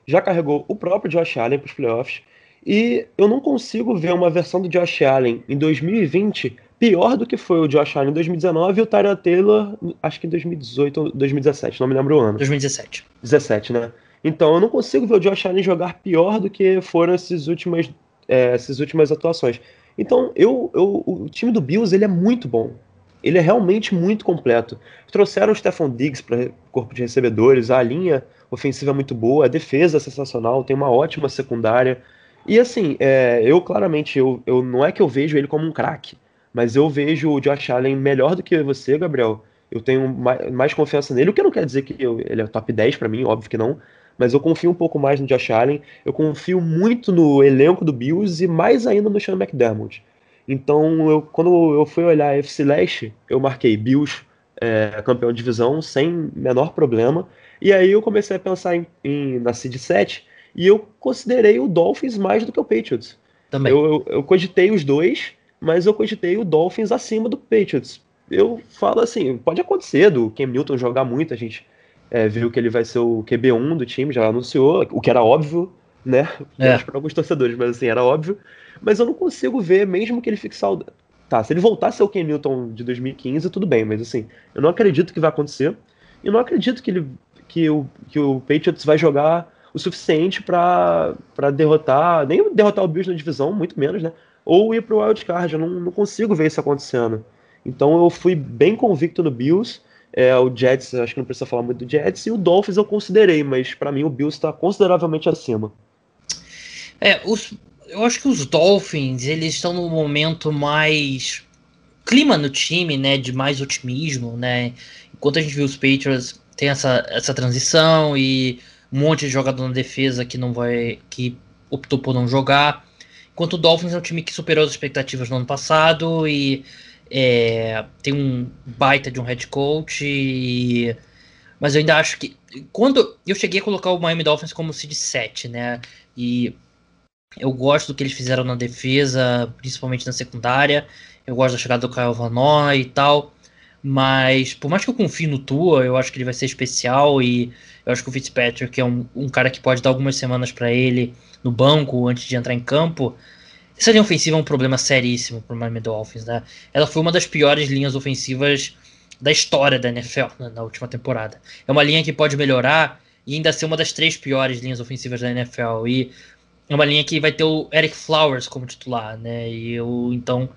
já carregou o próprio Josh Allen para os playoffs, e eu não consigo ver uma versão do Josh Allen em 2020 pior do que foi o Josh Allen em 2019 e o Tyrod Taylor, acho que em 2018 ou 2017, não me lembro o ano. 2017. 17, né? Então eu não consigo ver o Josh Allen jogar pior do que foram essas últimas, é, essas últimas atuações. Então, eu, eu, o time do Bills ele é muito bom. Ele é realmente muito completo. Trouxeram o Stephon Diggs para corpo de recebedores, a linha ofensiva é muito boa, a defesa é sensacional, tem uma ótima secundária. E assim, é, eu claramente, eu, eu não é que eu vejo ele como um craque, mas eu vejo o Josh Allen melhor do que você, Gabriel. Eu tenho mais, mais confiança nele, o que não quer dizer que eu, ele é top 10 para mim, óbvio que não, mas eu confio um pouco mais no Josh Allen, eu confio muito no elenco do Bills e mais ainda no Sean McDermott. Então, eu, quando eu fui olhar a FC Leste, eu marquei Bills é, campeão de divisão sem menor problema. E aí eu comecei a pensar em, em, na Seed 7 e eu considerei o Dolphins mais do que o Patriots. Também. Eu, eu, eu cogitei os dois, mas eu cogitei o Dolphins acima do Patriots. Eu falo assim, pode acontecer do Cam Newton jogar muito, a gente é, viu que ele vai ser o QB1 do time, já anunciou, o que era óbvio, né? É. Para alguns torcedores, mas assim, era óbvio. Mas eu não consigo ver, mesmo que ele fique saudável. Tá, se ele voltar a ser o Ken Newton de 2015, tudo bem, mas assim, eu não acredito que vai acontecer. E não acredito que, ele, que, o, que o Patriots vai jogar o suficiente para derrotar, nem derrotar o Bills na divisão, muito menos, né? Ou ir pro wildcard. Eu não, não consigo ver isso acontecendo. Então eu fui bem convicto no Bills. É, o Jets, acho que não precisa falar muito do Jets, e o Dolphins eu considerei, mas para mim o Bills está consideravelmente acima. É, os, eu acho que os Dolphins, eles estão no momento mais clima no time, né, de mais otimismo, né? Enquanto a gente viu os Patriots tem essa, essa transição e um monte de jogador na defesa que não vai que optou por não jogar. Enquanto o Dolphins é um time que superou as expectativas no ano passado e é, tem um baita de um head coach. E, mas eu ainda acho que. Quando eu cheguei a colocar o Miami Dolphins como seed 7, né? E eu gosto do que eles fizeram na defesa, principalmente na secundária. Eu gosto da chegada do Kyle Van e tal. Mas, por mais que eu confie no Tua, eu acho que ele vai ser especial e eu acho que o Fitzpatrick é um, um cara que pode dar algumas semanas para ele no banco antes de entrar em campo. Essa linha ofensiva é um problema seríssimo para o Miami Dolphins, né? Ela foi uma das piores linhas ofensivas da história da NFL né, na última temporada. É uma linha que pode melhorar e ainda ser uma das três piores linhas ofensivas da NFL. E é uma linha que vai ter o Eric Flowers como titular, né? E eu, então,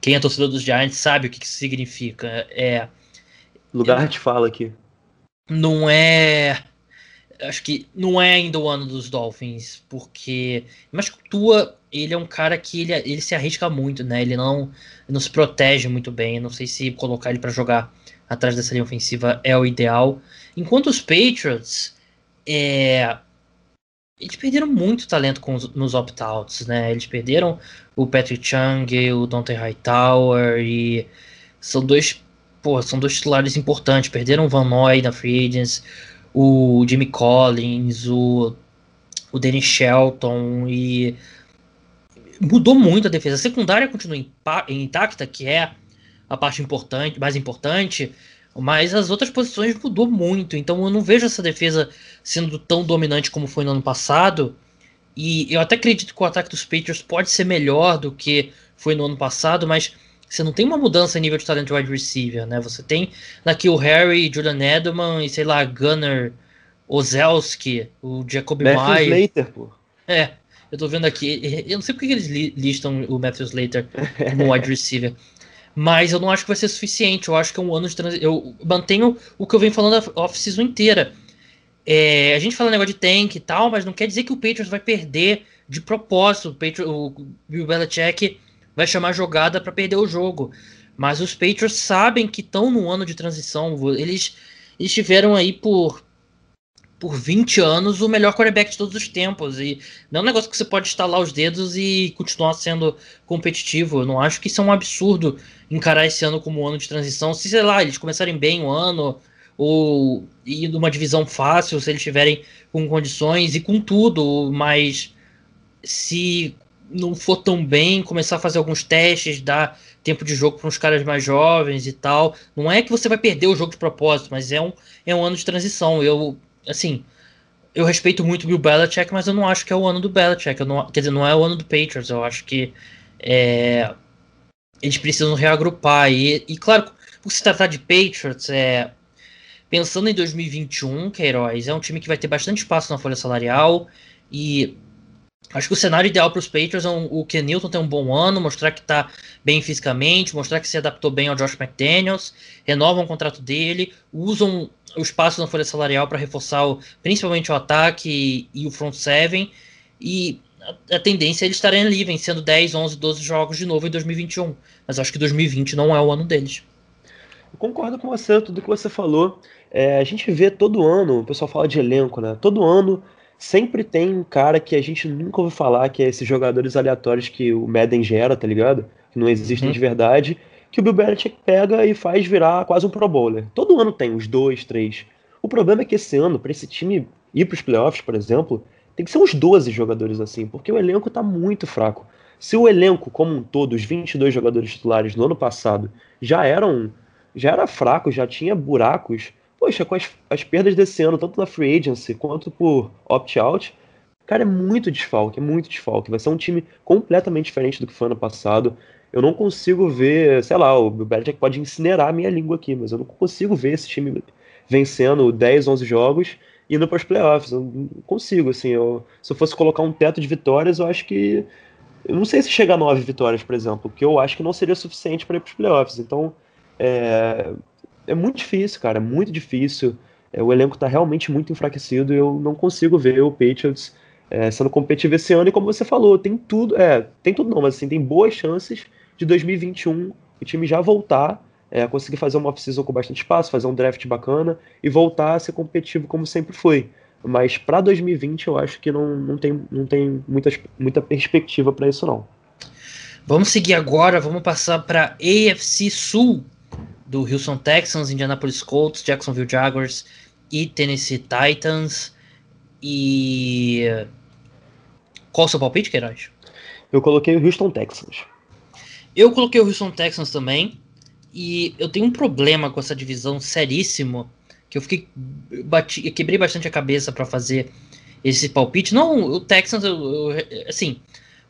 quem é torcedor dos Giants sabe o que, que isso significa. É. Lugar de fala aqui. Não é. Acho que não é ainda o ano dos Dolphins, porque. Mas o Tua, ele é um cara que ele, ele se arrisca muito, né? Ele não, não se protege muito bem. Não sei se colocar ele para jogar atrás dessa linha ofensiva é o ideal. Enquanto os Patriots. É, eles perderam muito talento com os, nos opt-outs, né? Eles perderam o Patrick Chung, o Dante Hightower e são dois, porra, são dois titulares importantes. Perderam o Van Noy na Free Agents, o Jimmy Collins, o, o Danny Shelton e mudou muito a defesa. A secundária continua intacta, que é a parte importante, mais importante, mas as outras posições mudou muito, então eu não vejo essa defesa sendo tão dominante como foi no ano passado. E eu até acredito que o ataque dos Patriots pode ser melhor do que foi no ano passado, mas você não tem uma mudança em nível de talento de wide receiver, né? Você tem daqui o Harry, Jordan Edelman e sei lá, Gunner, Ozelski, o Jacob Matthews Meyer. Slater, pô. É, eu tô vendo aqui. Eu não sei porque eles listam o Matthew Slater como wide receiver. Mas eu não acho que vai ser suficiente. Eu acho que é um ano de transição. Eu mantenho o que eu venho falando a off-season inteira. É, a gente fala negócio de tank e tal, mas não quer dizer que o Patriots vai perder de propósito. O, Patriots, o Bill Belichick vai chamar jogada para perder o jogo. Mas os Patriots sabem que estão no ano de transição. Eles, eles tiveram aí por por 20 anos o melhor quarterback de todos os tempos. E não é um negócio que você pode estalar os dedos e continuar sendo competitivo. Eu não acho que isso é um absurdo encarar esse ano como um ano de transição. Se, sei lá, eles começarem bem o ano, ou ir numa divisão fácil, se eles estiverem com condições e com tudo, mas se não for tão bem, começar a fazer alguns testes, dar tempo de jogo para uns caras mais jovens e tal. Não é que você vai perder o jogo de propósito, mas é um, é um ano de transição. Eu assim, eu respeito muito o Bill Belichick, mas eu não acho que é o ano do Belichick. Eu não, quer dizer, não é o ano do Patriots. Eu acho que é, eles precisam reagrupar. E, e, claro, por se tratar de Patriots, é, pensando em 2021, Queiroz, é um time que vai ter bastante espaço na folha salarial. E Acho que o cenário ideal para os Patriots é um, o Kenilton ter um bom ano, mostrar que está bem fisicamente, mostrar que se adaptou bem ao Josh McDaniels, renovam o contrato dele, usam o espaço na folha salarial para reforçar o, principalmente o ataque e, e, o front seven. E a, a tendência é eles estarem ali, vencendo 10, 11, 12 jogos de novo em 2021. Mas acho que 2020 não é o ano deles. Eu concordo com você, tudo que você falou. É, a gente vê todo ano, o pessoal fala de elenco, né? Todo ano sempre tem um cara que a gente nunca ouviu falar, que é esses jogadores aleatórios que o Madden gera, tá ligado? Que não existem uhum. de verdade, que o Bill Belichick pega e faz virar quase um Pro Bowler. Todo ano tem uns dois, três. O problema é que esse ano, para esse time ir para os playoffs, por exemplo, tem que ser uns 12 jogadores assim, porque o elenco tá muito fraco. Se o elenco como um todo, os 22 jogadores titulares no ano passado, já eram já era fraco, já tinha buracos, poxa, com as, as perdas desse ano, tanto na free agency quanto por opt-out, cara, é muito desfalque, é muito desfalque. Vai ser um time completamente diferente do que foi ano passado. Eu não consigo ver, sei lá, o Belichick pode incinerar a minha língua aqui, mas eu não consigo ver esse time vencendo 10, 11 jogos e indo para os playoffs. Eu não consigo, assim. Eu, se eu fosse colocar um teto de vitórias, eu acho que. Eu não sei se chega a 9 vitórias, por exemplo, que eu acho que não seria suficiente para ir para os playoffs. Então, é, é muito difícil, cara, é muito difícil. É, o elenco está realmente muito enfraquecido e eu não consigo ver o Patriots é, sendo competitivo esse ano. E como você falou, tem tudo, é, tem tudo não, mas assim, tem boas chances de 2021 o time já voltar, é, conseguir fazer uma off-season com bastante espaço, fazer um draft bacana e voltar a ser competitivo como sempre foi. Mas para 2020 eu acho que não, não tem, não tem muita, muita perspectiva para isso não. Vamos seguir agora, vamos passar para AFC Sul do Houston Texans, Indianapolis Colts, Jacksonville Jaguars e Tennessee Titans. E qual o seu palpite, Queiroz? Eu coloquei o Houston Texans. Eu coloquei o Houston Texans também. E eu tenho um problema com essa divisão seríssimo. Que eu fiquei. Bati, eu quebrei bastante a cabeça para fazer esse palpite. Não, o Texans, eu, eu, assim.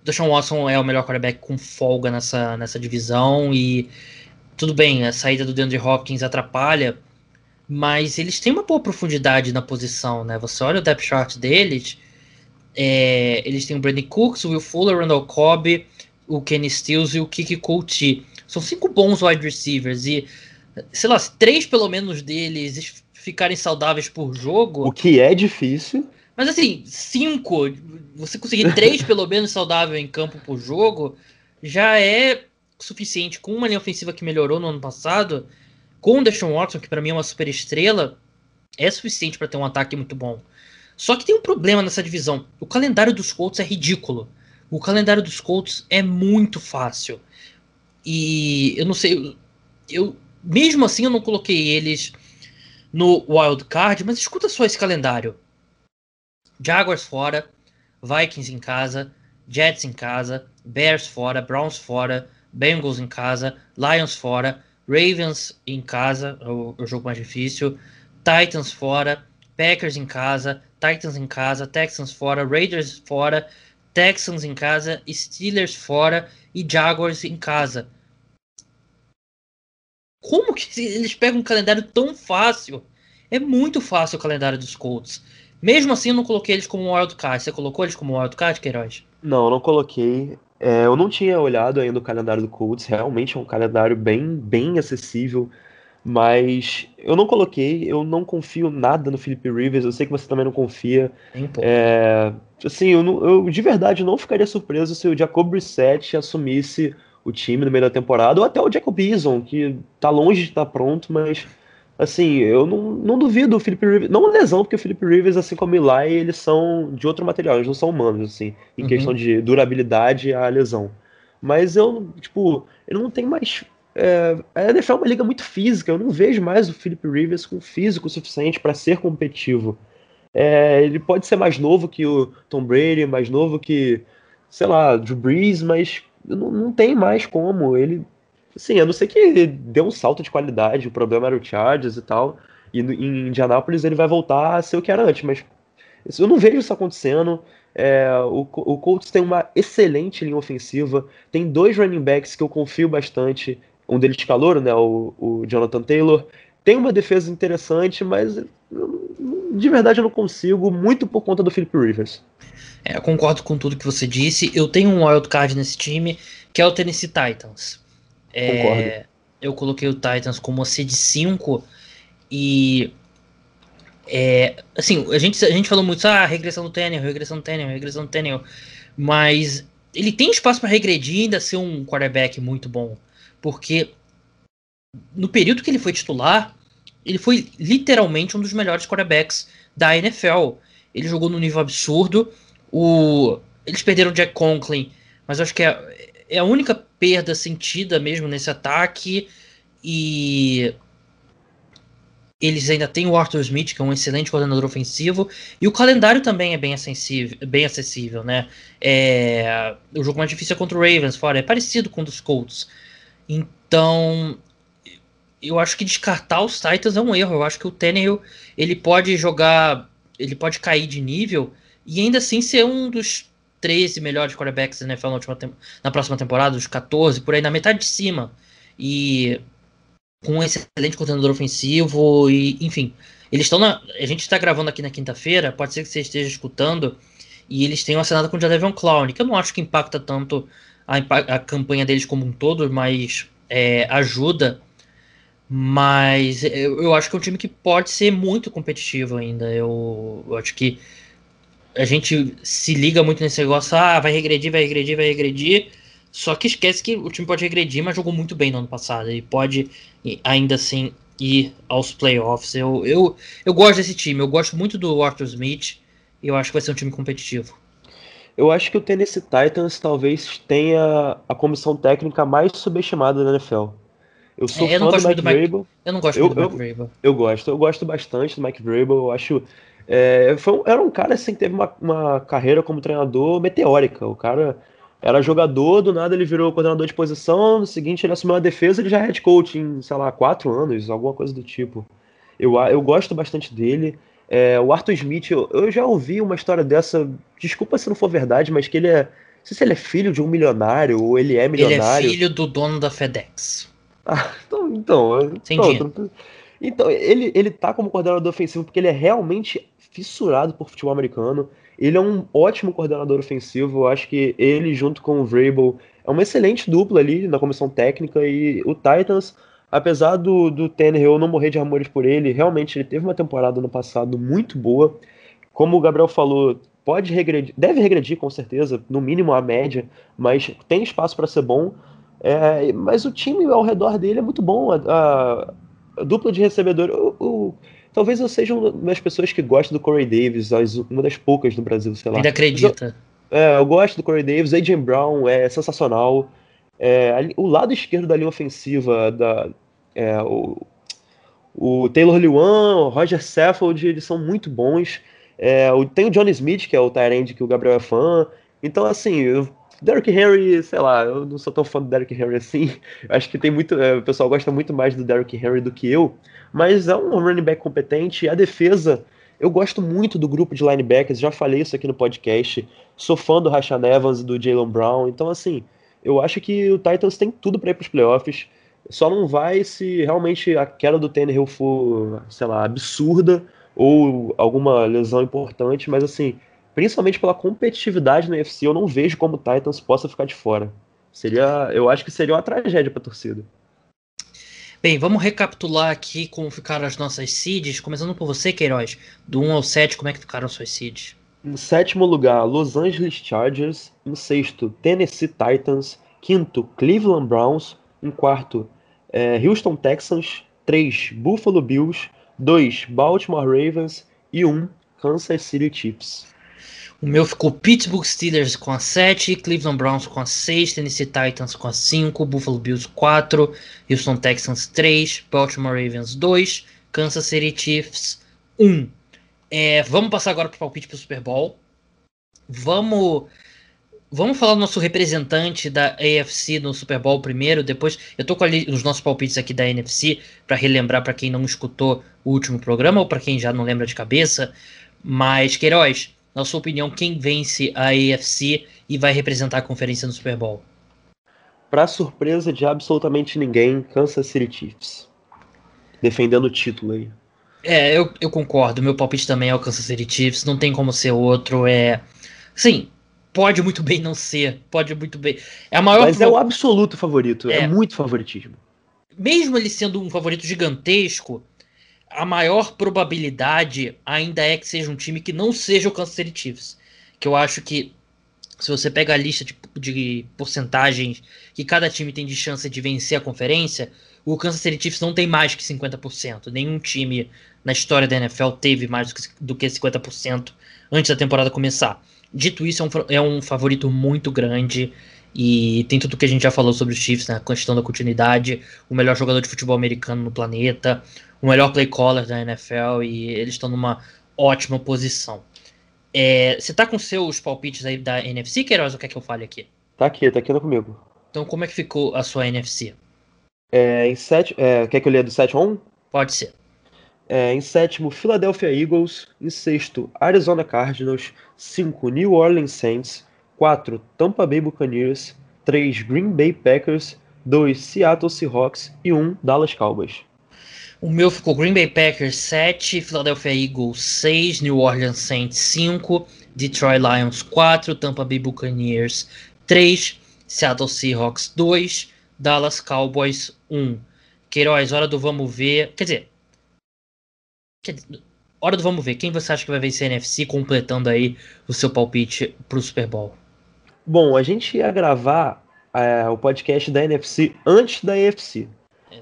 O Deshaun Watson é o melhor quarterback com folga nessa, nessa divisão. E tudo bem, a saída do DeAndre Hopkins atrapalha, mas eles têm uma boa profundidade na posição, né? Você olha o depth chart deles, É, eles têm o Brandon Cooks, o Will Fuller, o Randall Cobb, o Kenny Stills e o Kiki Couty. São cinco bons wide receivers e, sei lá, se três pelo menos deles ficarem saudáveis por jogo. O que é difícil. Mas assim, cinco, você conseguir três pelo menos saudável em campo por jogo, já é suficiente. Com uma linha ofensiva que melhorou no ano passado, com o Deshaun Watson, que para mim é uma super estrela, é suficiente para ter um ataque muito bom. Só que tem um problema nessa divisão. O calendário dos Colts é ridículo. O calendário dos Colts é muito fácil. E eu não sei, eu mesmo assim eu não coloquei eles no wild card, mas escuta só esse calendário. Jaguars fora, Vikings em casa, Jets em casa, Bears fora, Browns fora, Bengals em casa, Lions fora, Ravens em casa, o, o jogo mais difícil, Titans fora, Packers em casa, Titans em casa, Texans fora, Raiders fora, Texans em casa, Steelers fora e Jaguars em casa. Como que eles pegam um calendário tão fácil? É muito fácil o calendário dos Colts. Mesmo assim, eu não coloquei eles como wildcard. Você colocou eles como wildcard, Queiroz? Não, não coloquei. É, eu não tinha olhado ainda o calendário do Colts. Realmente é um calendário bem, bem acessível. Mas eu não coloquei, eu não confio nada no Felipe Rivers, eu sei que você também não confia. É, assim, eu, não, eu, de verdade não ficaria surpreso se o Jacob Brissett assumisse o time no meio da temporada, ou até o Jacob Eason, que tá longe de estar pronto, mas assim, eu não, não duvido o Felipe Rivers, não lesão, porque o Felipe Rivers, assim como o Eli, eles são de outro material, eles não são humanos, assim, em uhum. questão de durabilidade a lesão. Mas eu, tipo, ele não tem mais é, a NFL é uma liga muito física, eu não vejo mais o Philip Rivers com físico suficiente para ser competitivo. É, ele pode ser mais novo que o Tom Brady, mais novo que, sei lá, Drew Brees, mas não, não tem mais como. Ele, assim, a não ser que deu um salto de qualidade, o problema era o Chargers e tal, e em Indianápolis ele vai voltar a ser o que era antes, mas eu não vejo isso acontecendo. É, o, o Colts tem uma excelente linha ofensiva, tem dois running backs que eu confio bastante um deles de calor, né, o, o Jonathan Taylor, tem uma defesa interessante, mas de verdade eu não consigo, muito por conta do Philip Rivers. É, eu concordo com tudo que você disse. Eu tenho um wild card nesse time, que é o Tennessee Titans. É. Eu coloquei o Titans como a seed 5 e é, assim, a gente, a gente falou muito, ah, regressão do Tannehill, regressão do Tannehill, regressão do Tannehill, mas ele tem espaço para regredir e ainda ser um quarterback muito bom porque no período que ele foi titular, ele foi literalmente um dos melhores quarterbacks da NFL. Ele jogou num nível absurdo. O, eles perderam o Jack Conklin, mas acho que é, é a única perda sentida mesmo nesse ataque. E eles ainda têm o Arthur Smith, que é um excelente coordenador ofensivo, e o calendário também é bem acessível, bem acessível né? É, o jogo mais difícil é contra o Ravens, fora, é parecido com o dos Colts. Então, eu acho que descartar os Titans é um erro. Eu acho que o Tannehill, ele pode jogar, ele pode cair de nível e ainda assim ser um dos 13 melhores quarterbacks da NFL na, última, na próxima temporada, dos 14, por aí na metade de cima. E com um excelente coordenador ofensivo e, enfim, eles estão na, a gente está gravando aqui na quinta-feira, pode ser que você esteja escutando e eles tenham assinado com o Jadavion Clown, que eu não acho que impacta tanto a, a campanha deles como um todo, mas é, ajuda. Mas eu, eu, acho que é um time que pode ser muito competitivo ainda. Eu, eu, acho que a gente se liga muito nesse negócio, ah, vai regredir, vai regredir, vai regredir. Só que esquece que o time pode regredir, mas jogou muito bem no ano passado. E pode ainda assim ir aos playoffs. Eu, eu, eu gosto desse time, eu gosto muito do Arthur Smith. E eu acho que vai ser um time competitivo. Eu acho que o Tennessee Titans talvez tenha a comissão técnica mais subestimada da NFL. Eu sou é, eu fã do Mike Vrabel. Eu não gosto eu, do Mike Vrabel. Eu gosto, eu gosto bastante do Mike Vrabel. Eu acho. É, foi, era um cara assim, que teve uma, uma carreira como treinador meteórica. O cara era jogador, do nada ele virou coordenador de posição, no seguinte ele assumiu a defesa, ele já é head coach em, sei lá, quatro anos, alguma coisa do tipo. Eu, eu gosto bastante dele. É, o Arthur Smith, eu, eu, já ouvi uma história dessa, desculpa se não for verdade, mas que ele é. Não sei se ele é filho de um milionário ou ele é milionário. Ele é filho do dono da FedEx. Ah, então. então, Sem pronto, então ele, ele tá como coordenador ofensivo porque ele é realmente fissurado por futebol americano. Ele é um ótimo coordenador ofensivo. Eu acho que ele, junto com o Vrabel, é uma excelente dupla ali na comissão técnica. E o Titans, apesar do, do Tannehill não morrer de amores por ele, realmente ele teve uma temporada no passado muito boa. Como o Gabriel falou, pode regredir, deve regredir com certeza, no mínimo a média, mas tem espaço para ser bom. É, mas o time ao redor dele é muito bom. A, a, a dupla de recebedor. O, o, talvez eu seja uma das pessoas que gosta do Corey Davis, uma das poucas no Brasil, sei lá. Ainda acredita. Eu, é, eu gosto do Corey Davis, Adrian Brown é sensacional. É, o lado esquerdo da linha ofensiva, da, é, o, o Taylor Lewan, o Roger Saffold, eles são muito bons. É, tem o John Smith, que é o Tyrande que o Gabriel é fã. Então, assim, eu, Derrick Henry, sei lá, eu não sou tão fã do Derrick Henry assim. Acho que tem muito. É, o pessoal gosta muito mais do Derrick Henry do que eu. Mas é um running back competente. A defesa, eu gosto muito do grupo de linebackers. Já falei isso aqui no podcast. Sou fã do Rashan Evans e do Jalen Brown. Então, assim, eu acho que o Titans tem tudo para ir para os playoffs. Só não vai se realmente a queda do Tannehill for, sei lá, absurda ou alguma lesão importante, mas assim, principalmente pela competitividade no UFC, eu não vejo como o Titans possa ficar de fora. Seria, eu acho que seria uma tragédia para a torcida. Bem, vamos recapitular aqui como ficaram as nossas seeds, começando por você, Queiroz. Do 1 ao 7, como é que ficaram as suas seeds? Em sétimo lugar, Los Angeles Chargers. Em sexto, Tennessee Titans. Quinto, Cleveland Browns. Em quarto, é, Houston Texans. Três, Buffalo Bills. 2. Baltimore Ravens e 1. Um, Kansas City Chiefs. O meu ficou Pittsburgh Steelers com a 7, Cleveland Browns com a 6, Tennessee Titans com a 5, Buffalo Bills 4, Houston Texans 3, Baltimore Ravens 2, Kansas City Chiefs 1. É, vamos passar agora para o palpite para o Super Bowl. Vamos Vamos falar do nosso representante da AFC no Super Bowl primeiro, depois eu tô com ali os nossos palpites aqui da NFC para relembrar para quem não escutou o último programa ou para quem já não lembra de cabeça. Mas Queiroz, na sua opinião, quem vence a AFC e vai representar a conferência no Super Bowl? Para surpresa de absolutamente ninguém, Kansas City Chiefs. Defendendo o título aí. É, eu, eu concordo. Meu palpite também é o Kansas City Chiefs. Não tem como ser outro. É. Sim, pode muito bem não ser. Pode muito bem. É a maior Mas pro... é o absoluto favorito. É. é muito favoritismo. Mesmo ele sendo um favorito gigantesco, a maior probabilidade ainda é que seja um time que não seja o Kansas City Chiefs. Que eu acho que se você pega a lista de, de porcentagens que cada time tem de chance de vencer a conferência, o Kansas City Chiefs não tem mais que 50%. Nenhum time na história da NFL teve mais do que 50% antes da temporada começar. Dito isso, é um, é um favorito muito grande e tem tudo que a gente já falou sobre os Chiefs, né? A questão da continuidade, o melhor jogador de futebol americano no planeta, o melhor play caller da NFL e eles estão numa ótima posição. É, você tá com seus palpites aí da NFC, Queiroz, ou quer que eu fale aqui? Tá aqui, tá aqui comigo. Então como é que ficou a sua NFC? É, em sete, é, quer que eu leia do 7 a 1? Pode ser. É, em sétimo, Philadelphia Eagles. Em sexto, Arizona Cardinals. 5, New Orleans Saints. 4, Tampa Bay Buccaneers. 3, Green Bay Packers. 2, Seattle Seahawks. E 1, Dallas Cowboys. O meu ficou Green Bay Packers 7, Philadelphia Eagles 6, New Orleans Saints 5, Detroit Lions 4, Tampa Bay Buccaneers 3, Seattle Seahawks 2, Dallas Cowboys 1. Queiroz, hora do vamos ver. Quer dizer, hora do vamos ver. Quem você acha que vai vencer a NFC completando aí o seu palpite pro Super Bowl? Bom, a gente ia gravar é, o podcast da NFC antes da AFC.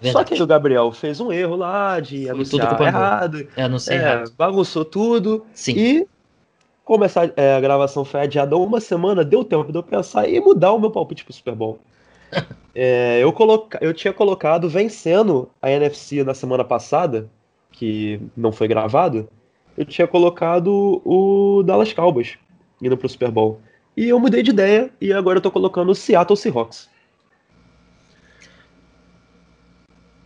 É Só que o Gabriel fez um erro lá de Foi anunciar errado. É, anunciar é, errado. Bagunçou tudo. Sim. E como essa, é, a gravação foi adiada uma semana, deu tempo de eu pensar e mudar o meu palpite pro Super Bowl. é, eu, coloca, eu tinha colocado vencendo a NFC na semana passada, que não foi gravado, eu tinha colocado o Dallas Cowboys indo pro Super Bowl. E eu mudei de ideia e agora eu tô colocando o Seattle Seahawks.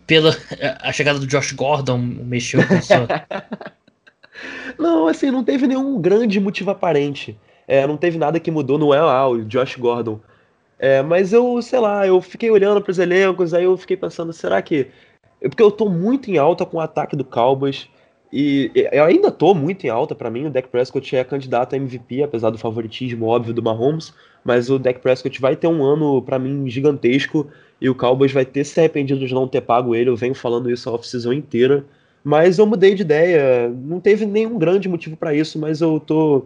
Pela a chegada do Josh Gordon mexeu com isso. não, assim, não teve nenhum grande motivo aparente. É, não teve nada que mudou, não é ah, o Josh Gordon. É, mas eu, sei lá, eu fiquei olhando para os elencos, aí eu fiquei pensando, será que porque eu tô muito em alta com o ataque do Cowboys. E eu ainda tô muito em alta para mim. O Dak Prescott é candidato a MVP, apesar do favoritismo óbvio do Mahomes. Mas o Dak Prescott vai ter um ano, para mim, gigantesco. E o Cowboys vai ter se arrependido de não ter pago ele. Eu venho falando isso a off-season inteira. Mas eu mudei de ideia. Não teve nenhum grande motivo para isso, mas eu tô,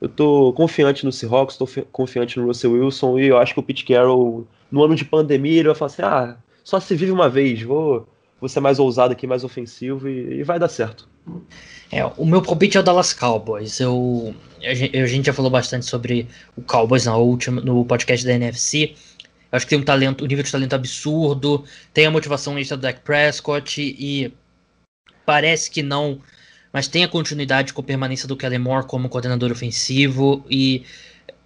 eu tô confiante no Seahawks, tô confiante no Russell Wilson. E eu acho que o Pete Carroll, no ano de pandemia, ele vai falar assim: ah, só se vive uma vez, vou, vou ser mais ousado aqui, mais ofensivo e, e vai dar certo. É, o meu palpite é o Dallas Cowboys. Eu, a gente já falou bastante sobre o Cowboys na última, no podcast da NFC. Eu acho que tem um talento, um nível de talento absurdo, tem a motivação extra do Dak Prescott e parece que não, mas tem a continuidade com a permanência do Kellen Moore como coordenador ofensivo e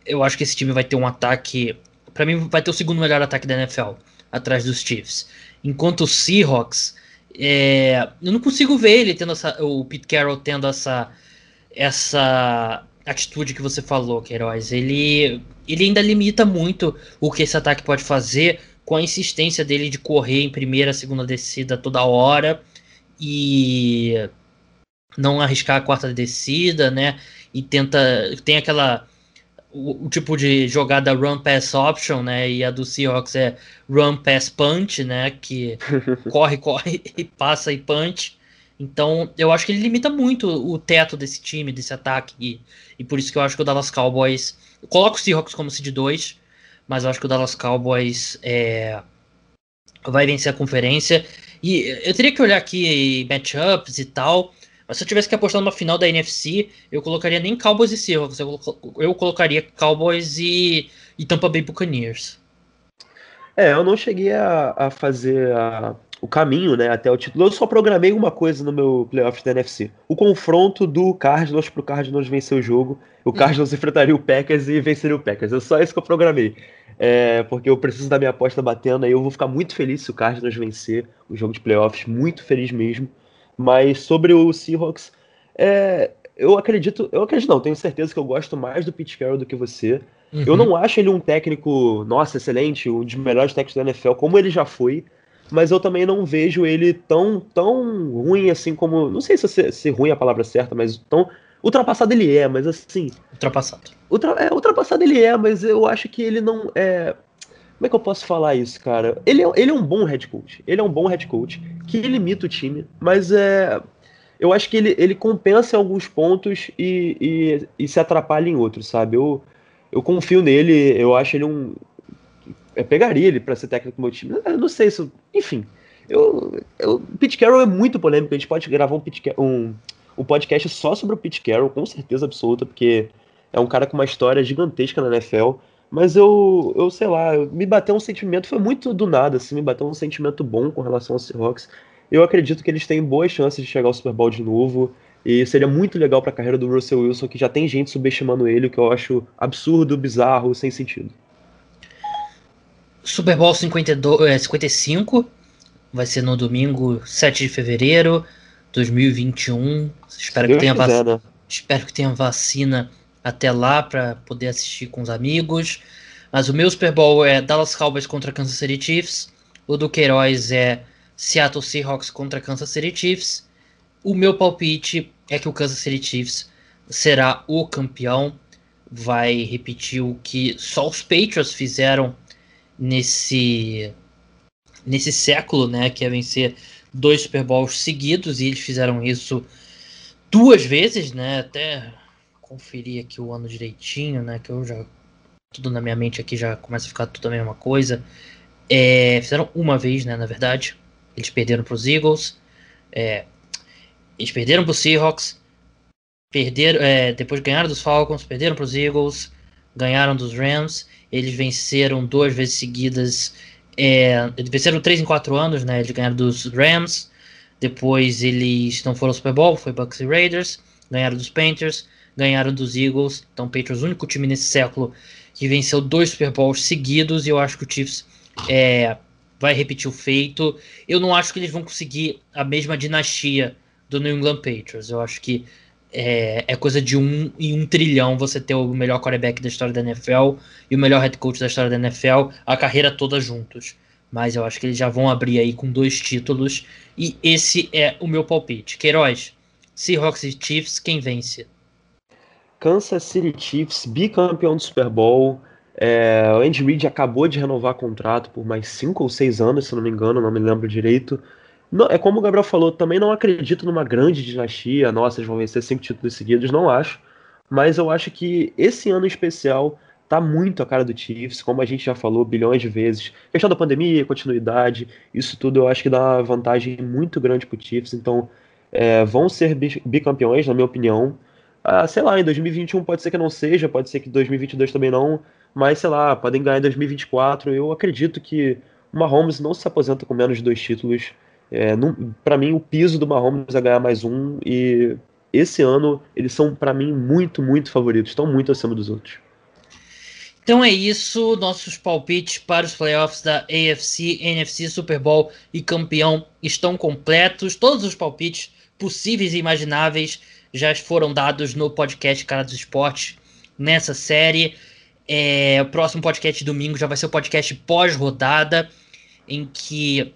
eu acho que esse time vai ter um ataque, para mim vai ter o segundo melhor ataque da NFL, atrás dos Chiefs. Enquanto o Seahawks, é, eu não consigo ver ele tendo essa, o Pete Carroll tendo essa essa atitude que você falou, Queiroz. Ele ele ainda limita muito o que esse ataque pode fazer com a insistência dele de correr em primeira, segunda descida toda hora e não arriscar a quarta descida, né? E tenta. Tem aquela. O, o, tipo de jogada run pass option, né? E a do Seahawks é run pass punch, né? Que corre, corre e passa e punch. Então, eu acho que ele limita muito o teto desse time, desse ataque. E, e por isso que eu acho que o Dallas Cowboys. Eu coloco o Seahawks como seed 2, mas eu acho que o Dallas Cowboys é, vai vencer a conferência. E eu teria que olhar aqui matchups e tal. Mas se eu tivesse que apostar numa final da NFC, eu colocaria nem Cowboys e Seahawks. Eu, eu colocaria Cowboys e, e Tampa Bay Buccaneers. É, eu não cheguei a, a fazer a, o caminho né, até o título. Eu só programei uma coisa no meu playoff da NFC. O confronto do Cardinals pro Cardinals vencer o jogo. O uhum. Cardinals hum. enfrentaria o Packers e venceria o Packers. É só isso que eu programei. É, porque eu preciso da minha aposta batendo aí. Eu vou ficar muito feliz se o Cardinals vencer o jogo de playoffs, muito feliz mesmo. Mas sobre o Seahawks, é, eu acredito, eu acredito não, tenho certeza que eu gosto mais do Pete Carroll do que você. Uhum. Eu não acho ele um técnico, nossa, excelente, um dos melhores técnicos da NFL, como ele já foi. Mas eu também não vejo ele tão, tão ruim assim como. Não sei se, se ruim é a palavra certa, mas tão Ultrapassado ele é, mas assim. Ultrapassado. Ultra, é, ultrapassado ele é, mas eu acho que ele não é. Como é que eu posso falar isso, cara? Ele é, ele é um bom head coach. Ele é um bom head coach que limita o time, mas é. Eu acho que ele, ele compensa em alguns pontos e, e, e se atrapalha em outros, sabe? Eu, eu confio nele, eu acho ele um. Eu pegaria ele para ser técnico do meu time. Eu não sei se. Enfim. Eu, eu, Pete Carroll é muito polêmico. A gente pode gravar um, um, um podcast só sobre o Pete Carroll, com certeza absoluta, porque é um cara com uma história gigantesca na NFL. Mas eu, eu sei lá, me bateu um sentimento, foi muito do nada, assim, me bateu um sentimento bom com relação ao Seahawks. Eu acredito que eles têm boas chances de chegar ao Super Bowl de novo. E seria muito legal para a carreira do Russell Wilson, que já tem gente subestimando ele, o que eu acho absurdo, bizarro, sem sentido. Super Bowl 52, 55 é, vai ser no domingo 7 de fevereiro. 2021. Espero que, tenha quiser, né? Espero que tenha vacina até lá para poder assistir com os amigos. Mas o meu Super Bowl é Dallas Cowboys contra Kansas City Chiefs. O do Queiroz é Seattle Seahawks contra Kansas City Chiefs. O meu palpite é que o Kansas City Chiefs será o campeão. Vai repetir o que só os Patriots fizeram nesse nesse século, né, que é vencer dois Super Bowls seguidos e eles fizeram isso duas vezes, né? Até conferir aqui o ano direitinho, né? Que eu já tudo na minha mente aqui já começa a ficar tudo a mesma coisa. É, fizeram uma vez, né? Na verdade, eles perderam para os Eagles, é, eles perderam para os Seahawks, perderam, é, depois ganharam dos Falcons, perderam para os Eagles, ganharam dos Rams. Eles venceram duas vezes seguidas é, eles venceram 3 em 4 anos, né? Eles ganharam dos Rams. Depois eles não foram ao Super Bowl, foi Bucks e Raiders. Ganharam dos Panthers, ganharam dos Eagles. Então, o Patriots, o único time nesse século que venceu dois Super Bowls seguidos. E eu acho que o Chiefs é, vai repetir o feito. Eu não acho que eles vão conseguir a mesma dinastia do New England Patriots. Eu acho que é, é, coisa de um em um trilhão você ter o melhor quarterback da história da NFL e o melhor head coach da história da NFL, a carreira toda juntos. Mas eu acho que eles já vão abrir aí com dois títulos e esse é o meu palpite. Queiroz, Seahawks e Chiefs, quem vence? Kansas City Chiefs, bicampeão do Super Bowl. É, o Andy Reid acabou de renovar contrato por mais cinco ou seis anos, se não me engano, não me lembro direito. Não, é como o Gabriel falou, também não acredito numa grande dinastia. Nossa, eles vão vencer cinco títulos seguidos, não acho. Mas eu acho que esse ano especial tá muito a cara do Chiefs, como a gente já falou bilhões de vezes. Questão da pandemia, continuidade, isso tudo eu acho que dá uma vantagem muito grande pro Chiefs. Então, é, vão ser bicampeões, na minha opinião. Ah, sei lá, em 2021 pode ser que não seja, pode ser que 2022 também não, mas sei lá, podem ganhar em 2024. Eu acredito que o Mahomes não se aposenta com menos de dois títulos. É, para mim, o piso do Mahomes é ganhar mais um e esse ano eles são para mim muito, muito favoritos, estão muito acima dos outros. Então é isso, nossos palpites para os playoffs da AFC, NFC, Super Bowl e campeão estão completos. Todos os palpites possíveis e imagináveis já foram dados no podcast Cara dos Esportes nessa série. É, o próximo podcast domingo já vai ser o podcast pós-rodada, em que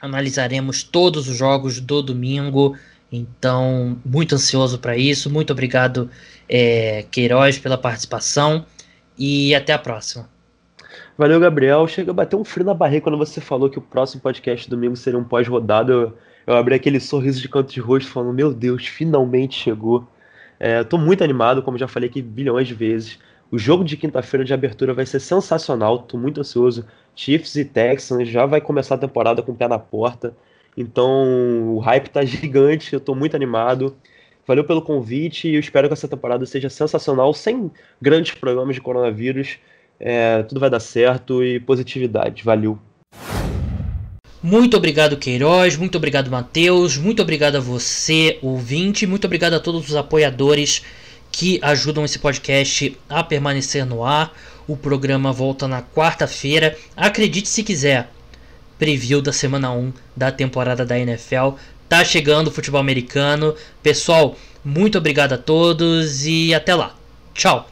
analisaremos todos os jogos do domingo. Então, muito ansioso para isso. Muito obrigado, é, Queiroz, pela participação e até a próxima. Valeu, Gabriel. Chega a bater um frio na barriga quando você falou que o próximo podcast domingo seria um pós-rodada. Eu, abri aquele sorriso de canto de rosto falando: Meu Deus, finalmente chegou. É, tô muito animado, como já falei aqui bilhões de vezes. O jogo de quinta-feira de abertura vai ser sensacional, tô muito ansioso. Chiefs e Texans já vai começar a temporada com o pé na porta. Então o hype tá gigante, eu tô muito animado. Valeu pelo convite e eu espero que essa temporada seja sensacional, sem grandes problemas de coronavírus. É, tudo vai dar certo e positividade. Valeu. Muito obrigado, Queiroz. Muito obrigado, Matheus. Muito obrigado a você, ouvinte. Muito obrigado a todos os apoiadores que ajudam esse podcast a permanecer no ar. O programa volta na quarta-feira. Acredite se quiser. Preview da semana 1 da temporada da NFL Tá chegando o futebol americano. Pessoal, muito obrigado a todos e até lá. Tchau.